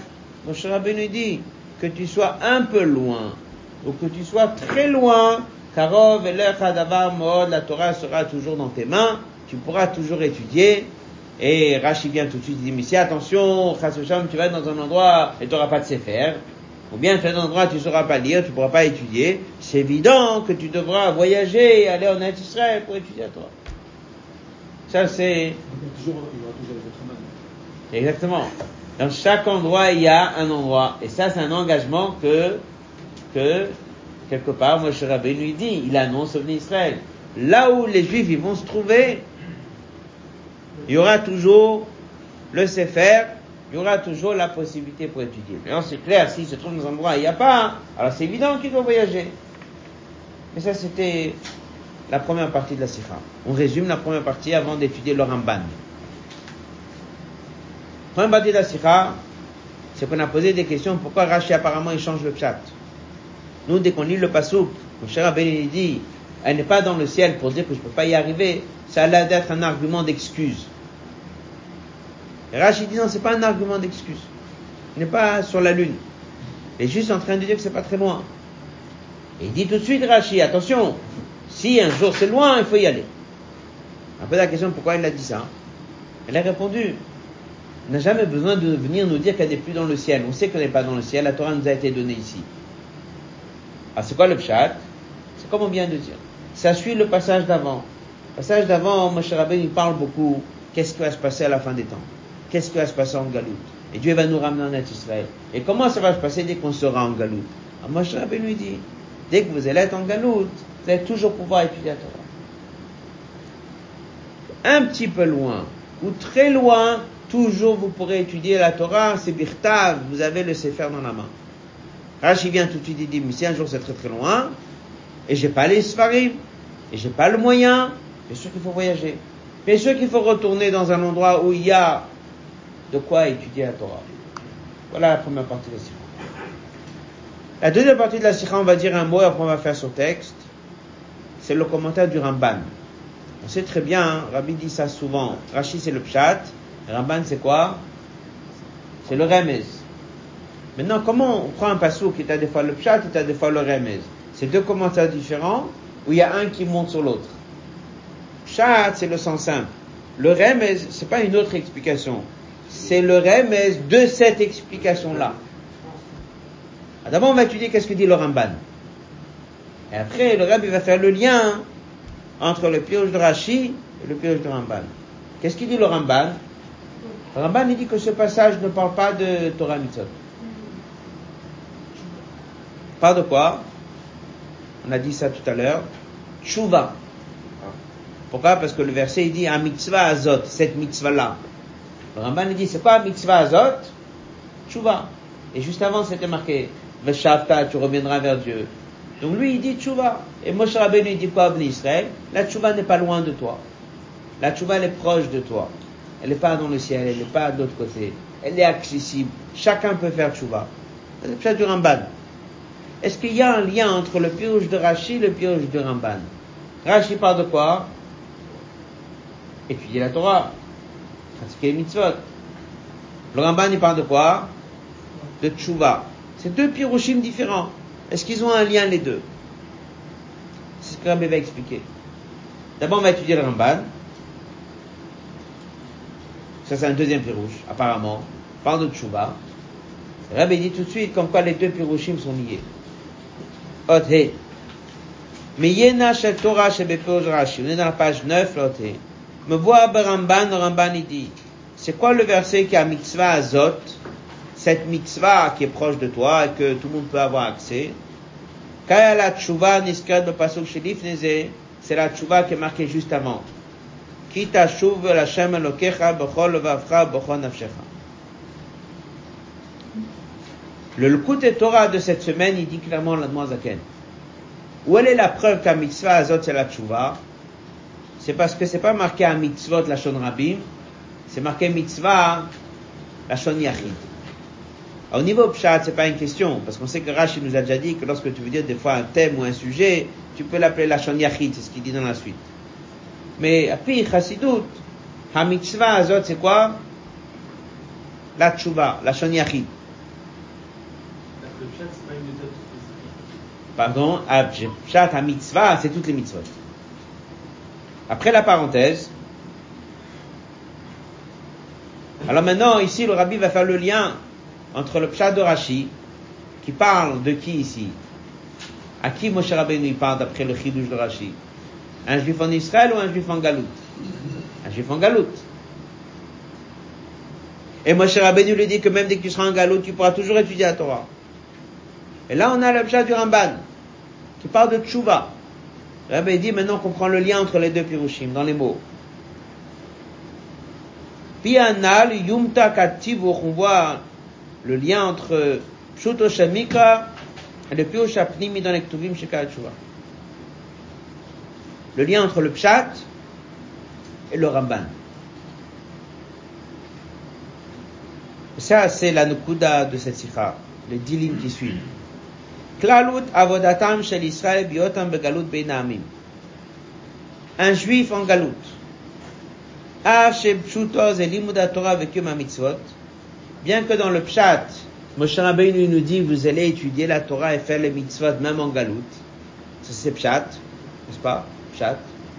Mon cher nous dit, que tu sois un peu loin, ou que tu sois très loin, Karov, la Torah sera toujours dans tes mains, tu pourras toujours étudier. Et Rashi vient tout de suite, il dit, mais si attention, tu vas être dans un endroit et tu n'auras pas de sefer, ou bien dans un endroit tu ne sauras pas lire, tu ne pourras pas étudier, c'est évident que tu devras voyager et aller en Israël pour étudier à toi. Ça c'est... Exactement. Dans chaque endroit, il y a un endroit. Et ça, c'est un engagement que, que, quelque part, Moshe Rabbeinu lui dit, il annonce au Israël. Là où les Juifs, vont se trouver, il y aura toujours le Sefer, il y aura toujours la possibilité pour étudier. Maintenant, c'est clair, s'il se trouve dans un endroit où il n'y a pas, alors c'est évident qu'il doit voyager. Mais ça, c'était la première partie de la Sikha. On résume la première partie avant d'étudier le Ramban. Partie de la c'est qu'on a posé des questions pourquoi Rashi apparemment il change le chat. Nous, dès qu'on lit le Passouk, mon cher Abel dit, elle n'est pas dans le ciel pour dire que je ne peux pas y arriver, ça a l'air d'être un argument d'excuse. Et Rachid dit non, c'est pas un argument d'excuse. Il n'est pas sur la lune. Il est juste en train de dire que c'est pas très loin. Et il dit tout de suite, Rachid, attention, si un jour c'est loin, il faut y aller. Pose la question pourquoi il a dit ça? Elle a répondu, on n'a jamais besoin de venir nous dire qu'elle n'est plus dans le ciel. On sait qu'elle n'est pas dans le ciel, la Torah nous a été donnée ici. Ah, c'est quoi le pshat? C'est comme on vient de dire. Ça suit le passage d'avant. Le passage d'avant, Moshe Rabbeinu il parle beaucoup. Qu'est-ce qui va se passer à la fin des temps? Qu'est-ce qui va se passer en Galoute Et Dieu va nous ramener en Israël. Et comment ça va se passer dès qu'on sera en Galoute Alors Moshe Rabbeinu dit, dès que vous allez être en Galoute, vous allez toujours pouvoir étudier la Torah. Un petit peu loin, ou très loin, toujours vous pourrez étudier la Torah, c'est Birtav, vous avez le Sefer dans la main. Rashi vient tout de suite, il dit, mais si un jour c'est très très loin, et j'ai pas les Sfarim, et j'ai pas le moyen, bien sûr qu'il faut voyager. Bien sûr qu'il faut retourner dans un endroit où il y a de quoi étudier la Torah. Voilà la première partie de la Sikha. La deuxième partie de la Sikha, on va dire un mot et après on va faire son texte. C'est le commentaire du Ramban. On sait très bien, hein, Rabbi dit ça souvent. Rashi c'est le Pshat, Ramban c'est quoi? C'est le Remez. Maintenant, comment on prend un passou qui est des fois le Pshat et des fois le Remez C'est deux commentaires différents où il y a un qui monte sur l'autre. Pshat, c'est le sens simple. Le Remez, c'est pas une autre explication. C'est le Remez de cette explication-là. Ah, d'abord, on va étudier qu'est-ce que dit le Ramban. Et après, le Rabbi va faire le lien entre le pioche de Rashi et le pioche de Ramban. Qu'est-ce qu'il dit le Ramban? Ramban dit que ce passage ne parle pas de Torah Mitzvot. Pas de quoi? On a dit ça tout à l'heure. Tshuva. Pourquoi? Parce que le verset il dit un mitzvah azot, cette mitzvah-là. Ramban dit c'est quoi mitzvah azot? Tshuva. Et juste avant c'était marqué Veshavta, tu reviendras vers Dieu. Donc lui il dit tshuva. Et Moshe Rabbeinu il dit quoi Israël? La tshuva n'est pas loin de toi. La tshuva elle est proche de toi. Elle n'est pas dans le ciel, elle n'est pas de l'autre côté. Elle est accessible. Chacun peut faire tshuva. C'est le du Ramban. Est-ce qu'il y a un lien entre le pioche de Rashi et le pioche du Ramban? Rashi parle de quoi? Étudier la Torah, pratiquer les mitzvot. Le Ramban il parle de quoi? De tshuva. C'est deux piroshim différents. Est-ce qu'ils ont un lien les deux? C'est ce que Rabbi va expliquer. D'abord on va étudier le Ramban. Ça c'est un deuxième pirouche, apparemment. Parle de tshuva. Rabbi dit tout de suite comme quoi les deux piroshim sont liés. Ot he. Meyena shel Torah shebepirosh Rashi. On est dans la page 9, l'ot he. Me voit Ramban, Ramban il dit, c'est quoi le verset qui a mitzvah azot, cette mitzvah qui est proche de toi et que tout le monde peut avoir accès. Kaya la tshuva niskad le pasuk shelif c'est la tshuva qui est marquée juste avant. Le Lekut Torah de cette semaine, il dit clairement la Zaken. Où est la preuve qu'un mitzvah azot c'est la tshuva? C'est parce que c'est pas marqué à mitzvot la shon rabim, c'est marqué mitzvah la shon yachid. Au niveau pshat, c'est pas une question, parce qu'on sait que Rashi nous a déjà dit que lorsque tu veux dire des fois un thème ou un sujet, tu peux l'appeler la shon yachid, c'est ce qu'il dit dans la suite. Mais puis chassidut, ha mitzvah azot c'est quoi? La tshuva, la shon yachid. Le chat, c'est pas une méthode spécifique. Pardon, c'est toutes les mitzvot. Après la parenthèse, alors maintenant, ici, le rabbi va faire le lien entre le pshat de Rashi, qui parle de qui ici? À qui Moshe Rabbeinu parle d'après le chidouche de Rashi? Un juif en Israël ou un juif en Galout? Un juif en Galout. Et Moshe Rabbeinu lui dit que même dès que tu seras en Galout, tu pourras toujours étudier la Torah. Et là, on a pshat du Ramban, qui parle de Tshuva. Le Rabbi dit maintenant qu'on prend le lien entre les deux pirushim, dans les mots. Pianal yumta kativuch, on voit le lien entre Pshuto Shamika et le Pirush Apnimi dans les Ktuvim Tshuva. Le lien entre le Pshat et le Ramban. Ça, c'est la Nukuda de cette sikha, les dix lignes qui suivent. Avodatam shel Israël biotam begalut. Un juif en galout. Av shebshuto ze limuda Torah vekum mitzvot. Bien que dans le pshat, Moshe Rabbeinu nous dit vous allez étudier la Torah et faire les mitzvot même en galout. Ça c'est pshat, n'est-ce pas?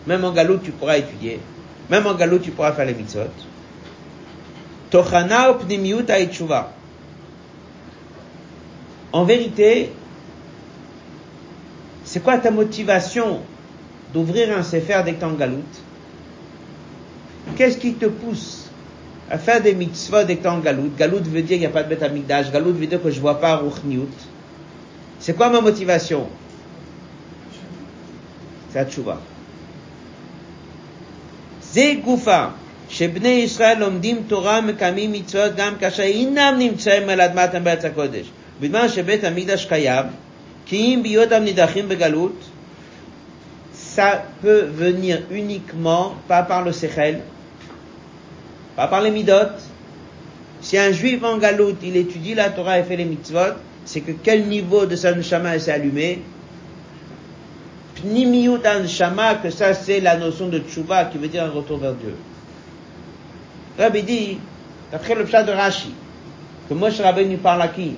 Même en galout tu pourras étudier. Même en galout, tu pourras faire les mitzvot. Tochana pnimiut En vérité, c'est quoi ta motivation d'ouvrir un sefer dès que en galout? Qu'est-ce qui te pousse à faire des mitzvot dès que en galout? Galout veut dire qu'il n'y a pas de bête amigdash. Galout veut dire que je vois pas Ruchniut. C'est quoi ma motivation? C'est la tchouva. זה גופה שבני ישראל לומדים תורה מקיימים מצוות גם כאשר אינם נמצאים על אדמת בארץ הקודש. בזמן שבית המקדש קיים, כי אם בהיותם נידחים בגלות, ça peut venir uniquement, pas par le sechel, pas par les midot. Si un juif en galoute, il étudie la Torah et fait les mitzvot, c'est que quel niveau de sa neshama s'est allumé Pnimiut shama, que ça c'est la notion de tshuva qui veut dire un retour vers Dieu. Rabbi dit, d'après le pshat de Rashi, que Moshe Rabbeinu parle à qui?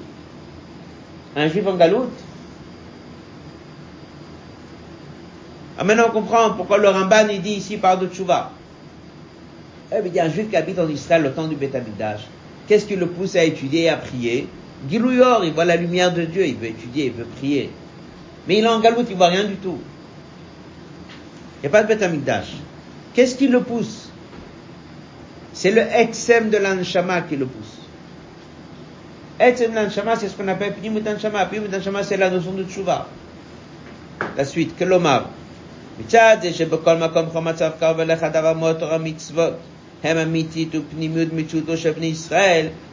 Un juif en galoute? Ah, maintenant on comprend pourquoi le Ramban il dit ici par de tshuva. Eh bien, un juif qui habite en Israël le temps du Beth qu'est-ce qui le pousse à étudier et à prier? Gilouyor, il voit la lumière de Dieu, il veut étudier, il veut prier. Mais il est en galoute, il voit rien du tout. Il n'y a pas de bétamikdash. Qu'est-ce qui le pousse? C'est le exem de l'anshama qui le pousse. Exem de l'anshama, c'est ce qu'on appelle primut anshama. Primut anshama, c'est la notion de tshuva. La suite, que l'omar.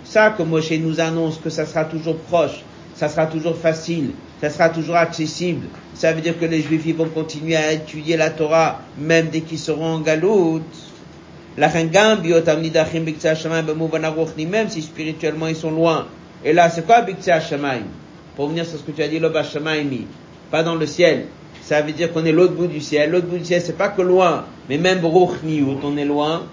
Ça que Moshe nous annonce que ça sera toujours proche, ça sera toujours facile, ça sera toujours accessible. Ça veut dire que les Juifs vont continuer à étudier la Torah même dès qu'ils seront en galoute. Même si spirituellement ils sont loin. Et là, c'est quoi Biktseh Pour venir sur ce que tu as dit, le Pas dans le ciel. Ça veut dire qu'on est l'autre bout du ciel. L'autre bout du ciel, c'est pas que loin, mais même Ruchniut, on est loin.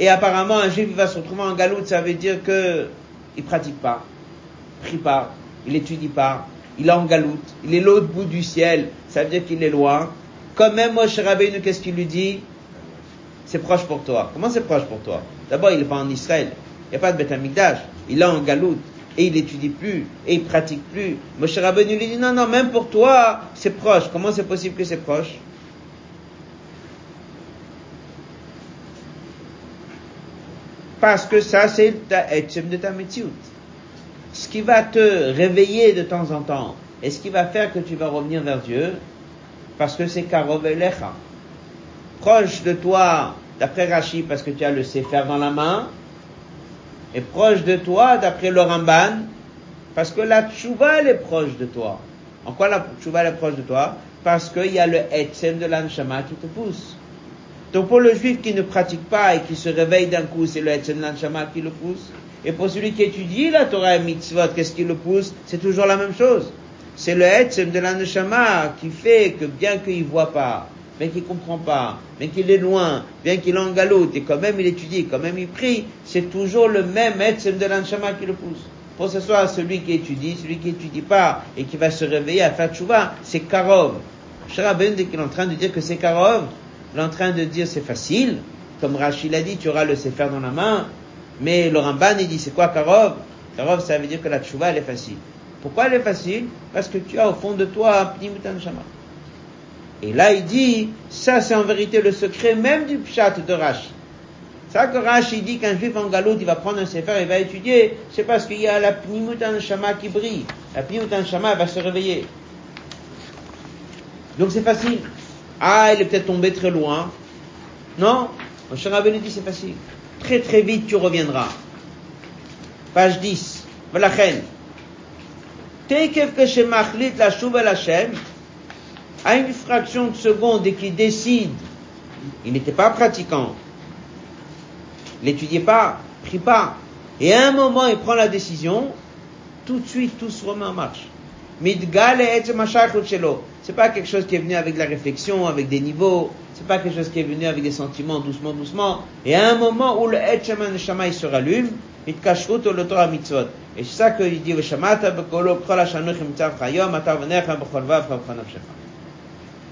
Et apparemment, un juif va se retrouver en galoute, ça veut dire que il pratique pas, prie pas, il étudie pas, il est en galoute, il est l'autre bout du ciel, ça veut dire qu'il est loin. Quand même Moshe Rabbeinu, qu'est-ce qu'il lui dit? C'est proche pour toi. Comment c'est proche pour toi? D'abord, il n'est pas en Israël, il n'y a pas de Beth il est en galoute, et il étudie plus, et il pratique plus. Moshe Rabbeinu lui dit, non, non, même pour toi, c'est proche. Comment c'est possible que c'est proche? Parce que ça, c'est ta etzem de ta metziut. Ce qui va te réveiller de temps en temps, et ce qui va faire que tu vas revenir vers Dieu, parce que c'est karov elecha. Proche de toi, d'après Rashi, parce que tu as le sefer dans la main, et proche de toi, d'après le Ramban, parce que la tchouva, elle est proche de toi. En quoi la tchouva, elle est proche de toi? Parce qu'il y a le etzem de l'anshama qui te pousse. Donc pour le juif qui ne pratique pas et qui se réveille d'un coup, c'est le Etzem Lanshama qui le pousse. Et pour celui qui étudie la Torah et Mitzvot, qu'est-ce qui le pousse? C'est toujours la même chose. C'est le Etzem de l'Anshama qui fait que bien qu'il voit pas, bien qu'il comprend pas, bien qu'il est loin, bien qu'il en galoute, et quand même il étudie, quand même il prie, c'est toujours le même Etzem de l'Anshama qui le pousse. Pour ce soit celui qui étudie, celui qui étudie pas et qui va se réveiller à faire c'est Karov. Dès qu'il est en train de dire que c'est Karov, en train de dire c'est facile, comme Rachid l'a dit, tu auras le Sefer dans la main, mais le Ramban il dit c'est quoi Karov? Karov ça veut dire que la tchouva elle est facile. Pourquoi elle est facile? Parce que tu as au fond de toi Pnimutan Shama. Et là il dit, ça c'est en vérité le secret même du pshat de. C'est ça que Rashi dit qu'un juif en galoute, il va prendre un sefer, il va étudier, c'est parce qu'il y a la Pnimutan Shama qui brille. La Pnimutan Shama va se réveiller. Donc c'est facile. Ah, il est peut-être tombé très loin. Non, Moshe Rabbeinu dit c'est facile. Très très vite tu reviendras. Page 10. Vlachen. Tekev que shemachlit la la Hashem, à une fraction de seconde et qu'il décide, il n'était pas pratiquant, il n'étudiait pas, prie pas, et à un moment il prend la décision, tout de suite tout se remet en marche. Midgal et c'est pas quelque chose qui est venu avec la réflexion, avec des niveaux. C'est pas quelque chose qui est venu avec des sentiments doucement, doucement. Et à un moment où le Etchaman Neshama se rallume, le Torah mitzvot. Et c'est ça qu'il dit, Veshamata bekolo kol hashanuch mitzav chayom, ata v'necha b'chol vav chavcha nafshecha.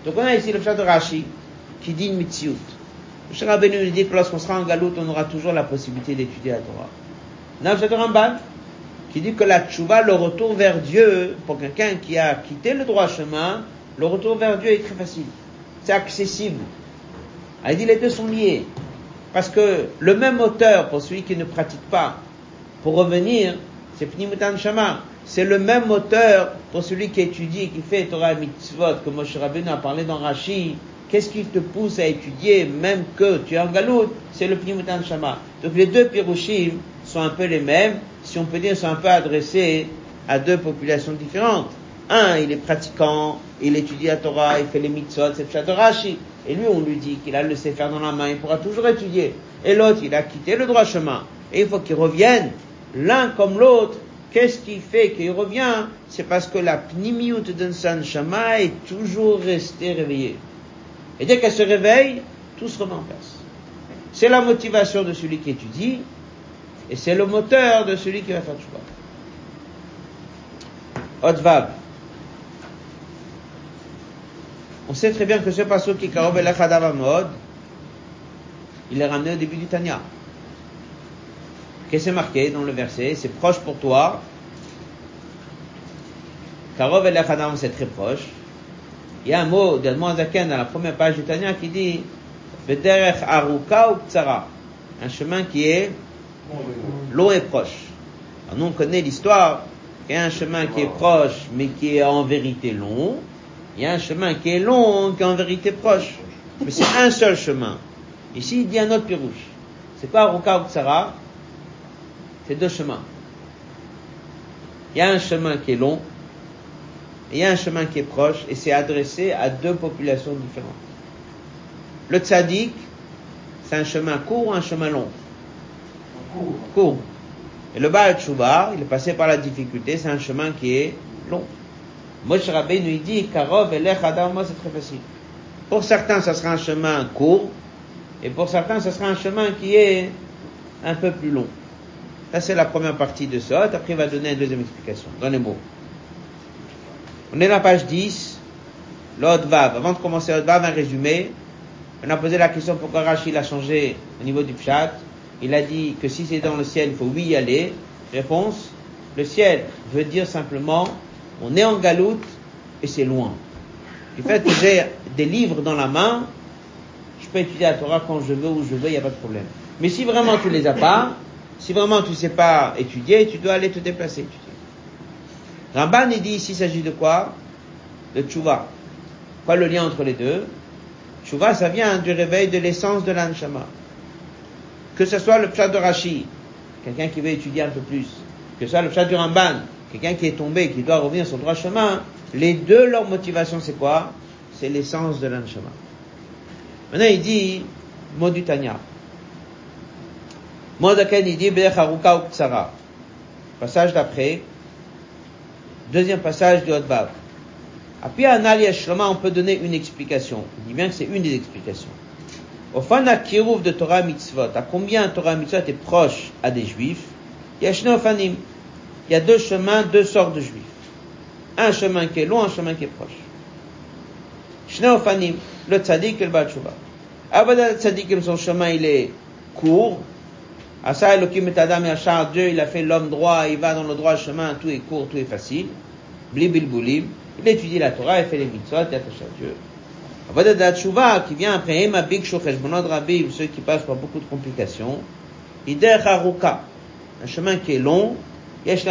Donc on a ici le pshat de Rashi, qui dit une mitziout. Le Shara Rabbeinu nous dit que lorsqu'on sera en galoute, on aura toujours la possibilité d'étudier la Torah. On a le Ramban, qui dit que la tchouva, le retour vers Dieu, pour quelqu'un qui a quitté le droit chemin, le retour vers Dieu est très facile. C'est accessible. Il dit les deux sont liés. Parce que le même moteur pour celui qui ne pratique pas, pour revenir, c'est Pnimutan Shama. C'est le même moteur pour celui qui étudie et qui fait Torah Mitzvot, que Moshe Rabbeinu a parlé dans Rashi. Qu'est-ce qui te pousse à étudier, même que tu es en galoute? C'est le Pnimutan Shama. Donc les deux Pirushim sont un peu les mêmes, si on peut dire, sont un peu adressés à deux populations différentes. Un, il est pratiquant, il étudie la Torah, il fait les mitzvot, c'est le. Et lui, on lui dit qu'il a le faire dans la main, il pourra toujours étudier. Et l'autre, il a quitté le droit chemin. Et il faut qu'il revienne, l'un comme l'autre. Qu'est-ce qui fait qu'il revient? C'est parce que la pnimiut d'un san shama est toujours restée réveillée. Et dès qu'elle se réveille, tout se remet en place. C'est la motivation de celui qui étudie, et c'est le moteur de celui qui va faire choix. Otvav. On sait très bien que ce passage qui Karov el il est ramené au début du Tanya. Qu'est-ce que c'est marqué dans le verset? C'est proche pour toi. Karov el c'est très proche. Il y a un mot d'Admon Zaken dans la première page du Tanya qui dit. Un chemin qui est long et proche. Alors nous on connaît l'histoire qu'il y a un chemin qui est proche mais qui est en vérité long il y a un chemin qui est long, qui est en vérité proche. Mais c'est un seul chemin. Ici, il dit un autre pirouche. C'est quoi Ruka ou Tsara C'est deux chemins. Il y a un chemin qui est long, et il y a un chemin qui est proche, et c'est adressé à deux populations différentes. Le tzaddik, c'est un chemin court ou un chemin long Court. Et le Baal il est passé par la difficulté, c'est un chemin qui est long. Moshe Rabbeinu il dit, Karov et moi c'est très facile. Pour certains, ça sera un chemin court, et pour certains, ce sera un chemin qui est un peu plus long. Ça, c'est la première partie de ça. Après, il va donner une deuxième explication. Dans les mots. On est à la page 10, l'Odvav. Avant de commencer l'Odvav, un résumé. On a posé la question pourquoi Rachid a changé au niveau du Pshat? Il a dit que si c'est dans le ciel, il faut oui y aller. Réponse, le ciel veut dire simplement on est en galoute et c'est loin. Du fait que j'ai des livres dans la main, je peux étudier la Torah quand je veux, où je veux, il n'y a pas de problème. Mais si vraiment tu les as pas, si vraiment tu ne sais pas étudier, tu dois aller te déplacer. Ramban, il dit ici, il s'agit de quoi? De tchouva. Quoi le lien entre les deux? Tchouva, ça vient du réveil de l'essence de l'anshama. Que ce soit le pshat de Rashi, quelqu'un qui veut étudier un peu plus, que ce soit le pshat du Ramban, quelqu'un qui est tombé, qui doit revenir sur le droit chemin, les deux, leur motivation, c'est quoi? C'est l'essence de l'anshama. Maintenant, il dit, mot du Tanya. Modaken, il dit, Haruka ou. Passage d'après. Deuxième passage du Hotbav. Après Anali Shloma, on peut donner une explication. Il dit bien que c'est une des explications. Au Fana Kiruv de Torah Mitzvot, à combien Torah Mitzvot est proche à des juifs, Yashne Ofanim il y a deux chemins, deux sortes de juifs. Un chemin qui est long, un chemin qui est proche. Shneofanim, le tzaddik et le balchouva. Abada le tzaddik, son chemin, il est court. Asa Elohim et Adam et Dieu, il a fait l'homme droit, il va dans le droit chemin, tout est court, tout est facile. Blibilbulim. Il étudie la Torah, il fait les mitzvot, il attache à Dieu. Abada de qui vient après Ema Bonod Rabbi, ceux qui passent par beaucoup de complications. Ider Haruka. Un chemin qui est long, Yesh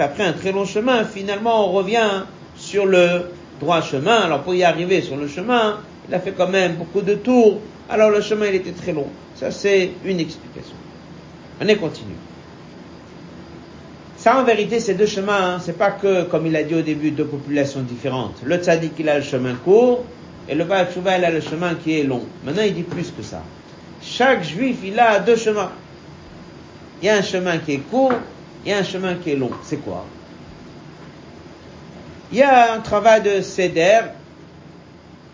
Après un très long chemin, finalement, on revient sur le droit chemin. Alors, pour y arriver sur le chemin, il a fait quand même beaucoup de tours. Alors, le chemin, il était très long. Ça, c'est une explication. On est continue. Ça, en vérité, ces deux chemins, hein, c'est pas que, comme il a dit au début, deux populations différentes. Le tzaddik, il a le chemin court, et le Baal il a le chemin qui est long. Maintenant, il dit plus que ça. Chaque juif, il a deux chemins. Il y a un chemin qui est court, il y a un chemin qui est long. C'est quoi? Il y a un travail de céder,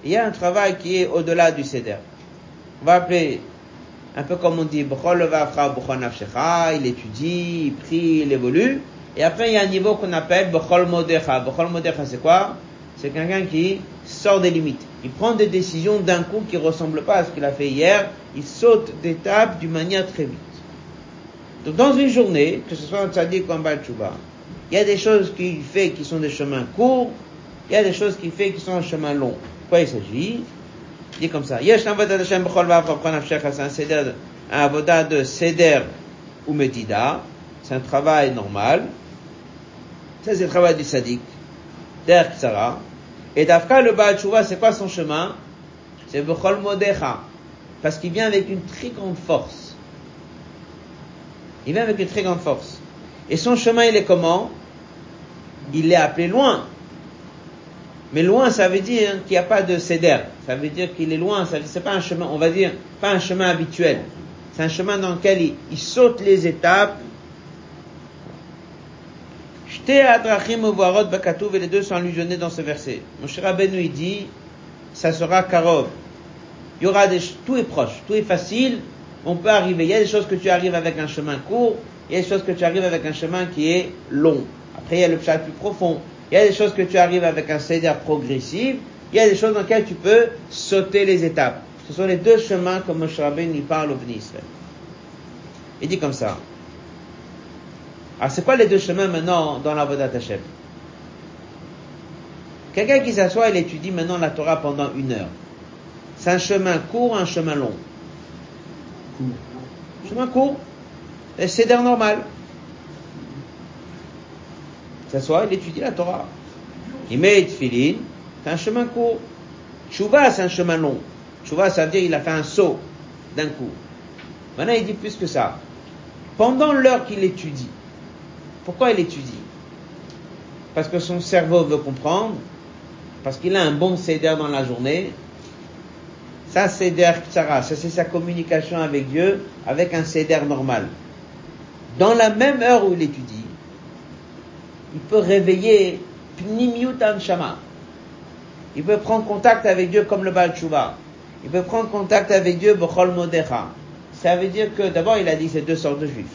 il y a un travail qui est au-delà du céder. On va appeler un peu comme on dit, il étudie, il prie, il évolue. Et après, il y a un niveau qu'on appelle Modecha. Modecha, c'est quoi? C'est quelqu'un qui sort des limites. Il prend des décisions d'un coup qui ressemblent pas à ce qu'il a fait hier. Il saute d'étapes d'une manière très vite. Donc, dans une journée, que ce soit un tzaddik ou un Baal Tshuva, il y a des choses qu'il fait qui sont des chemins courts, il y a des choses qu'il fait qui sont un chemin long. Quoi il s'agit? Il dit comme ça. Yesh avodat Hashem b'chol vav v'pranavshecha, c'est un seder, un de seder ou medida. C'est un travail normal. Ça, c'est le travail du sadique. Der Ksara. Et d'Afka, le Baal c'est quoi son chemin? C'est b'chol modecha. Parce qu'il vient avec une très grande force. Il vient avec une très grande force. Et son chemin, il est comment? Il est appelé loin. Mais loin, ça veut dire qu'il n'y a pas de céder. Ça veut dire qu'il est loin. Ça c'est pas un chemin, on va dire, pas un chemin habituel. C'est un chemin dans lequel il, saute les étapes. Shte adrachim uvarot bakatuv et les deux sont allusionnés dans ce verset. Rabbeinu il dit, ça sera karov. Il y aura des, tout est proche, tout est facile. On peut arriver. Il y a des choses que tu arrives avec un chemin court. Il y a des choses que tu arrives avec un chemin qui est long. Après, il y a le chat plus profond. Il y a des choses que tu arrives avec un céder progressif. Il y a des choses dans lesquelles tu peux sauter les étapes. Ce sont les deux chemins que Moshe Rabbeinu parle au Bnei. Il dit comme ça. Alors, c'est quoi les deux chemins maintenant dans la Vodat Hashem Quelqu'un qui s'assoit, il étudie maintenant la Torah pendant une heure. C'est un chemin court ou un chemin long Chemin court. C'est céder normal. Il s'assoit, il étudie la Torah. Il met Tfilin, c'est un chemin court. Chouva, c'est un chemin long. Chouva, ça veut dire qu'il a fait un saut d'un coup. Maintenant, il dit plus que ça. Pendant l'heure qu'il étudie, pourquoi il étudie? Parce que son cerveau veut comprendre, parce qu'il a un bon céder dans la journée. Ça, céder ksara, ça c'est sa communication avec Dieu, avec un céder normal. Dans la même heure où il étudie, il peut réveiller Pnimiut Anshama. Il peut prendre contact avec Dieu comme le Baal Tshuva. Il peut prendre contact avec Dieu Bechol Modecha. Ça veut dire que d'abord il a dit c'est deux sortes de juifs.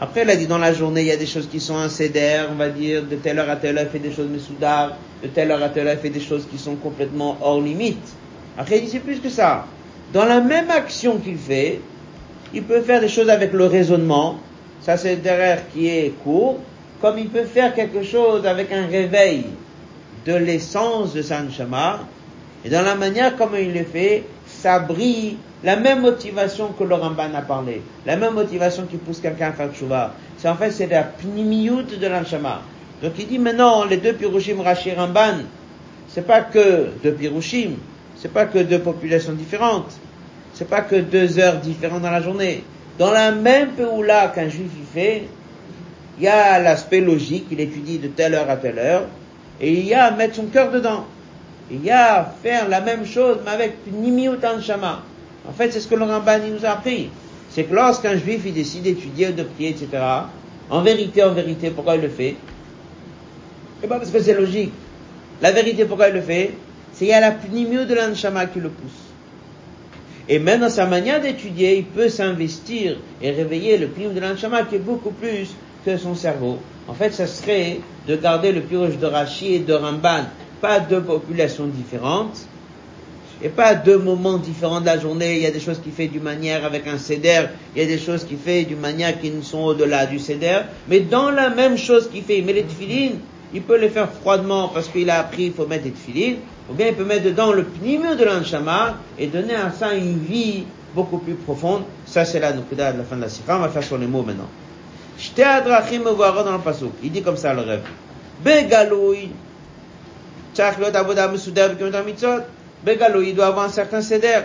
Après il a dit dans la journée il y a des choses qui sont incédères, on va dire de telle heure à telle heure il fait des choses mesoudar, de telle heure à telle heure il fait des choses qui sont complètement hors limite. Après il dit c'est plus que ça. Dans la même action qu'il fait, il peut faire des choses avec le raisonnement, ça c'est derrière qui est court, comme il peut faire quelque chose avec un réveil de l'essence de Sanchama, et dans la manière comme il le fait, ça brille la même motivation que le Ramban a parlé, la même motivation qui pousse quelqu'un à faire tchouva. C'est en fait, c'est la pnimiyut de l'anshama. Donc il dit maintenant, les deux pirushim Rashi Ramban, c'est pas que deux pirushim, c'est pas que deux populations différentes, c'est pas que deux heures différentes dans la journée. Dans la même là qu'un juif y fait, il y a l'aspect logique, il étudie de telle heure à telle heure, et il y a mettre son cœur dedans. Il y a faire la même chose, mais avec Nimiutan Shama. En fait, c'est ce que le Ramban nous a appris. C'est que lorsqu'un juif il décide d'étudier, de prier, etc., en vérité, en vérité, pourquoi il le fait? Eh bien, parce que c'est logique. La vérité, pourquoi il le fait? C'est a la pnimio de l'anshama qui le pousse. Et même dans sa manière d'étudier, il peut s'investir et réveiller le pnimio de l'anshama qui est beaucoup plus que son cerveau. En fait, ça serait de garder le pirouge de Rachi et de Ramban, pas deux populations différentes, et pas deux moments différents de la journée. Il y a des choses qu'il fait d'une manière avec un céder, il y a des choses qu'il fait d'une manière qui ne sont au-delà du céder, mais dans la même chose qu'il fait, il met les tefilines, il peut les faire froidement parce qu'il a appris, il faut mettre des tefilines, ou bien il peut mettre dedans le pneume de l'anshama et donner à ça une vie beaucoup plus profonde. Ça, c'est la nukuda de la fin de la sikha. On va faire sur les mots maintenant. Shte adrachim dans le pasuk. Il dit comme ça le rêve. Begaloui. Tzach lot avoda mesuder b'kimet mitzot. Begaloui, il doit avoir un certain seder.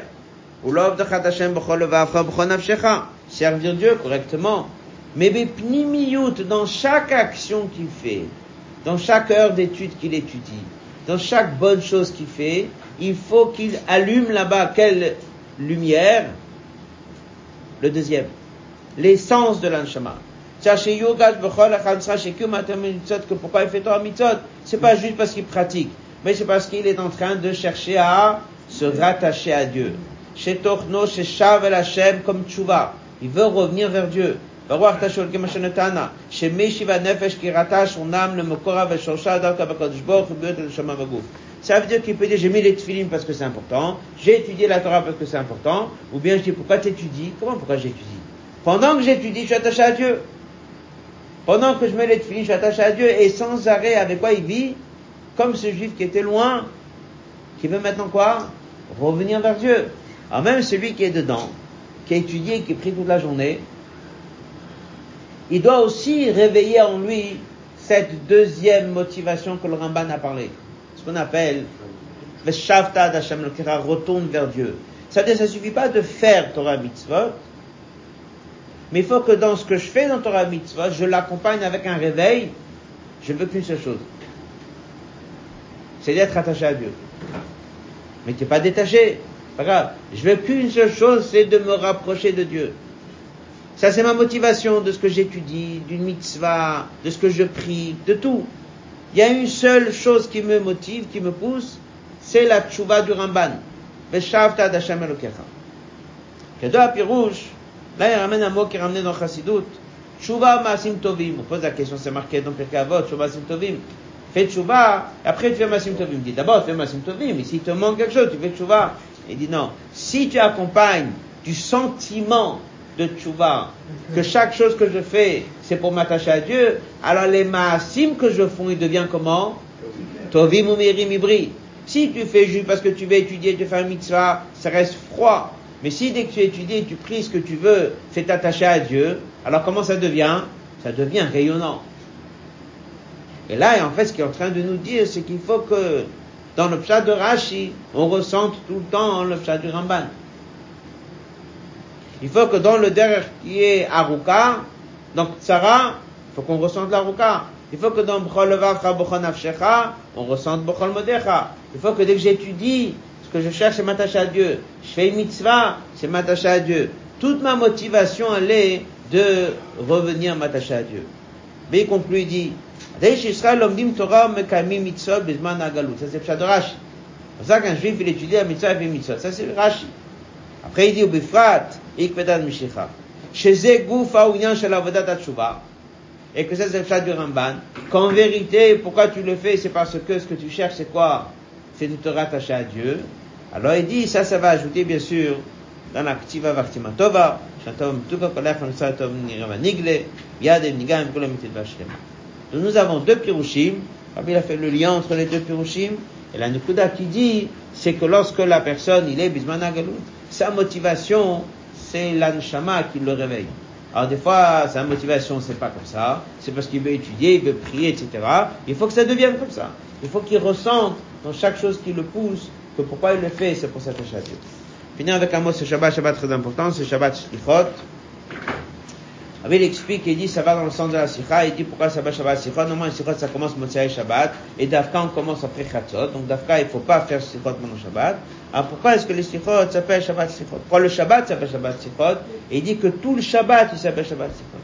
Ou v'afra. Servir Dieu correctement. Mais bepnimiyut, dans chaque action qu'il fait, dans chaque heure d'étude qu'il étudie, dans chaque bonne chose qu'il fait, il faut qu'il allume là-bas quelle lumière? Le deuxième. L'essence de l'anshama que pourquoi il fait Torah mitzot C'est pas juste parce qu'il pratique, mais c'est parce qu'il est en train de chercher à se rattacher à Dieu. Shetochno, Sheshav el Hashem, comme tchouva. Il veut revenir vers Dieu. Ça veut dire qu'il peut dire j'ai mis les tefilines parce que c'est important, j'ai étudié la Torah parce que c'est important, ou bien je dis pourquoi tu étudies Comment pourquoi j'étudie Pendant que j'étudie, je suis attaché à Dieu. Pendant que je mets les tefilines, je suis attaché à Dieu et sans arrêt avec quoi il vit Comme ce juif qui était loin, qui veut maintenant quoi? Revenir vers Dieu. Alors même celui qui est dedans, qui a étudié, qui prie toute la journée, il doit aussi réveiller en lui cette deuxième motivation que le Ramban a parlé. Ce qu'on appelle le Shavta Kira, retourne vers Dieu. Ça ça suffit pas de faire Torah Mitzvot, mais il faut que dans ce que je fais dans Torah Mitzvot, je l'accompagne avec un réveil. Je veux qu'une seule chose. C'est d'être attaché à Dieu. Mais tu n'es pas détaché. Pas grave. Je veux qu'une seule chose, c'est de me rapprocher de Dieu. Ça, c'est ma motivation de ce que j'étudie, d'une mitzvah, de ce que je prie, de tout. Il y a une seule chose qui me motive, qui me pousse, c'est la tchouva du Ramban. Veshavta d'Hashem Elokecha. Kedo Pirouche, là, il ramène un mot qui est ramené dans Chassidut. Tchouva Maasim Tovim. On pose la question, c'est marqué dans Pirkei Avot, Tchouva Maasim Tovim. Fais tchouva, et après tu fais Maasim Tovim. Dis d'abord, fais Maasim Tovim, mais s'il te manque quelque chose, tu fais tchouva. Il dit non. Si tu accompagnes du sentiment de tchouva, que chaque chose que je fais, c'est pour m'attacher à Dieu, alors les maasim que je fais, ils deviennent comment? Tovim ou. Si tu fais juste parce que tu veux étudier, tu fais un mitzvah, ça reste froid. Mais si dès que tu étudies, tu pries ce que tu veux, c'est t'attacher à Dieu, alors comment ça devient? Ça devient rayonnant. Et là, en fait, ce qu'il est en train de nous dire, c'est qu'il faut que dans le pshat de Rashi, on ressente tout le temps le pshat du Ramban. Il faut que dans le derrière qui est Aruka, donc Sarah, il faut qu'on ressente l'Aruka. Il faut que dans Bchol Levavcha Bchol Nafshecha, on ressente Bchol Modecha. Il faut que dès que j'étudie, ce que je cherche, c'est m'attacher à Dieu. Je fais une mitzvah, c'est m'attacher à Dieu. Toute ma motivation, elle est de revenir m'attacher à Dieu. Mais il conclut, il dit, ça c'est Pshat de Rashi. C'est pour ça qu'un juif, il étudie la mitzvah, il fait mitzvah. Ça c'est Rashi. Après, il dit, Ubifrat, Mishicha. Et que ça, c'est le pshat du Ramban. Qu'en vérité, pourquoi tu le fais, c'est parce que ce que tu cherches, c'est quoi? C'est de te rattacher à Dieu. Alors il dit, ça, ça va ajouter, bien sûr, dans la Ktiva Kolam Vashlema. Donc nous avons deux Pirushim. Il a fait le lien entre les deux Pirushim. Et la Nukuda qui dit, c'est que lorsque la personne, il est Bismana sa motivation, c'est l'anshama qui le réveille. Alors des fois, sa motivation, c'est pas comme ça. C'est parce qu'il veut étudier, il veut prier, etc. Il faut que ça devienne comme ça. Il faut qu'il ressente dans chaque chose qui le pousse que pourquoi il le fait, c'est pour s'attacher à Dieu. Finir avec un mot, ce Shabbat, Shabbat très important, c'est Shabbat Shlichot. Il explique, il dit, ça va dans le sens de la Sikha, il dit pourquoi Shabbat, Shabbat, Sichot. Normalement, Sichot, ça commence Motsai Shabbat, et Dafka, on commence après Chatzot. Donc Dafka, il faut pas faire Sichot pendant Shabbat. Alors pourquoi est-ce que les Sichot s'appellent Shabbat Sichot Pourquoi le Shabbat s'appelle Shabbat Sichot Et il dit que tout le Shabbat, il s'appelle Shabbat Sichot.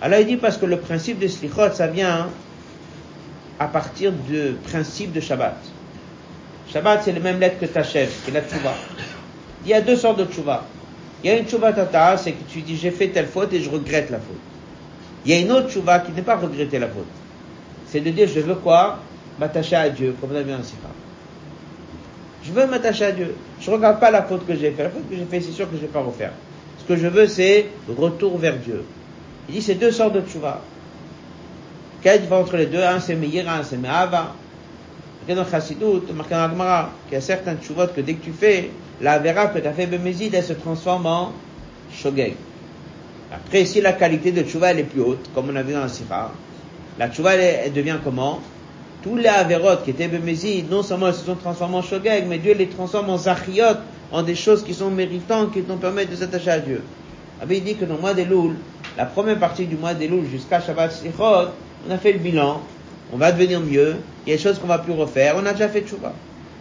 Alors il dit parce que le principe de Sichot, ça vient à partir du principe de Shabbat. Shabbat, c'est le même lettre que Tachev, qui est la Tchouva. Il y a deux sortes de Tchouva. Il y a une Tchouva Tata, c'est que tu dis j'ai fait telle faute et je regrette la faute. Il y a une autre Tchouva qui n'est pas regretter la faute. C'est de dire je veux quoi? M'attacher à Dieu, comme on a vu en. Je veux m'attacher à Dieu. Je ne regarde pas la faute que j'ai faite. La faute que j'ai faite, c'est sûr que je ne vais pas refaire. Ce que je veux, c'est retour vers Dieu. Il dit, c'est deux sortes de tchouva. Quelle différence entre les deux Un, c'est Meira, un, c'est Me'ava. Dans le Chassidut, marqué dans l'Agmara, qu'il y a certains tchouvot que dès que tu fais, la vera tu as fait Bemezid, elle se transforme en Shogeg. Après, si la qualité de tchouva, elle est plus haute, comme on a vu dans la Sira, la tchouva, elle, devient comment? Tous les Averot qui étaient Bémézid, non seulement elles se sont transformées en Shogeg, mais Dieu les transforme en Zachiot, en des choses qui sont méritantes, qui nous permettent de s'attacher à Dieu. il dit que dans le mois des la première partie du mois des Loul jusqu'à Shabbat Sichot, on a fait le bilan, on va devenir mieux, il y a des choses qu'on va plus refaire, on a déjà fait Tchouva.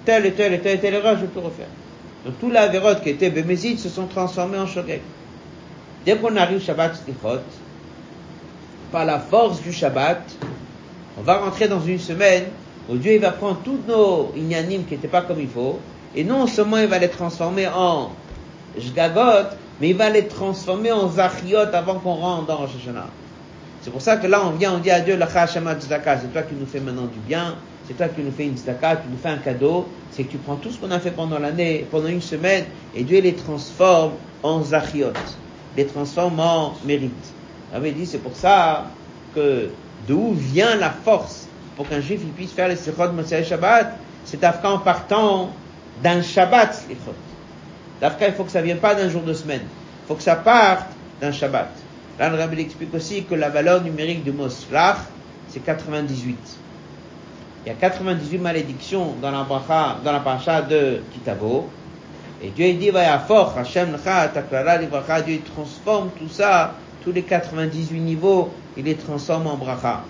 Telle et telle et telle et telle erreur, je peux refaire. Donc tous les qui étaient Bémézid se sont transformés en Shogeg. Dès qu'on arrive Shabbat Sichot, par la force du Shabbat, on va rentrer dans une semaine où Dieu il va prendre tous nos ignanim qui n'étaient pas comme il faut, Et non seulement il va les transformer en Jgagot, mais il va les transformer en Zachiot avant qu'on rentre dans Rosh. C'est pour ça que là, on vient, on dit à Dieu, c'est toi qui nous fais maintenant du bien, c'est toi qui nous fais une tzedaka, tu nous fais un cadeau, c'est que tu prends tout ce qu'on a fait pendant l'année, pendant une semaine, et Dieu les transforme en zachiot, les transforme en mérite. avait dit, c'est pour ça que d'où vient la force pour qu'un juif puisse faire les sikhot Motsai Shabbat, c'est en partant d'un Shabbat sikhot. D'Afka, il faut que ça vienne pas d'un jour de semaine. Il faut que ça parte d'un Shabbat. Là, le Rabbi explique aussi que la valeur numérique du mot slach, c'est 98. Il y a 98 malédictions dans la bracha, dans la paracha de Kitavo. Et Dieu dit, va fort, Hashem Dieu transforme tout ça, tous les 98 niveaux, il les transforme en bracha.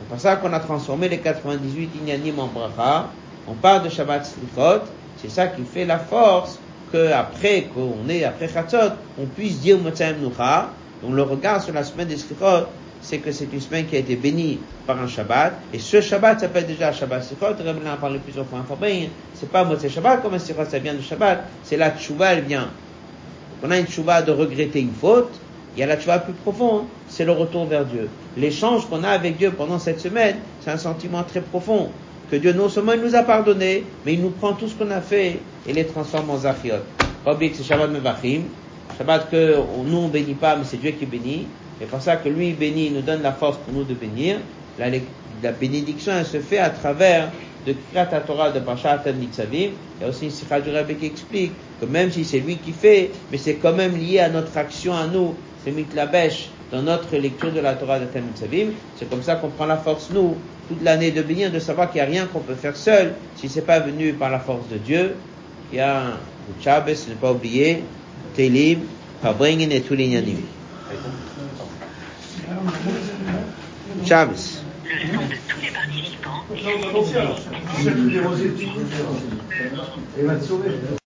C'est pour ça qu'on a transformé les 98 inyanim en bracha. On parle de Shabbat Slichot. C'est ça qui fait la force que après qu'on est après Chatzot, on puisse dire Motzayim Nucha. Donc le regard sur la semaine des Slichot, c'est que c'est une semaine qui a été bénie par un Shabbat, et ce Shabbat s'appelle déjà Shabbat Sikhot, Rabbi en parlé plusieurs fois informé, c'est pas Motzei Shabbat, comme un Sikhot, ça vient de Shabbat, c'est la Tchouva, elle vient. On a une Tchouva de regretter une faute, il y a la Tchouva plus profonde, c'est le retour vers Dieu. L'échange qu'on a avec Dieu pendant cette semaine, c'est un sentiment très profond, que Dieu non seulement il nous a pardonné, mais il nous prend tout ce qu'on a fait et les transforme en Zachiot. Pas c'est Shabbat Mevachim, Shabbat que nous on bénit pas, mais c'est Dieu qui bénit, c'est pour ça que lui bénit, il nous donne la force pour nous de bénir. La, bénédiction, elle se fait à travers de Kriyat Torah de Pashat Nitzavim. Il y a aussi une Sikha du Rabbi qui explique que même si c'est lui qui fait, mais c'est quand même lié à notre action à nous, c'est Mitlabesh dans notre lecture de la Torah de Nitzavim. C'est comme ça qu'on prend la force, nous, toute l'année de bénir, de savoir qu'il n'y a rien qu'on peut faire seul si c'est pas venu par la force de Dieu. Il y a un Shabbos, ne pas oublier, Télim, Fabringen et tous les Shabbos. Le nom de tous les participants.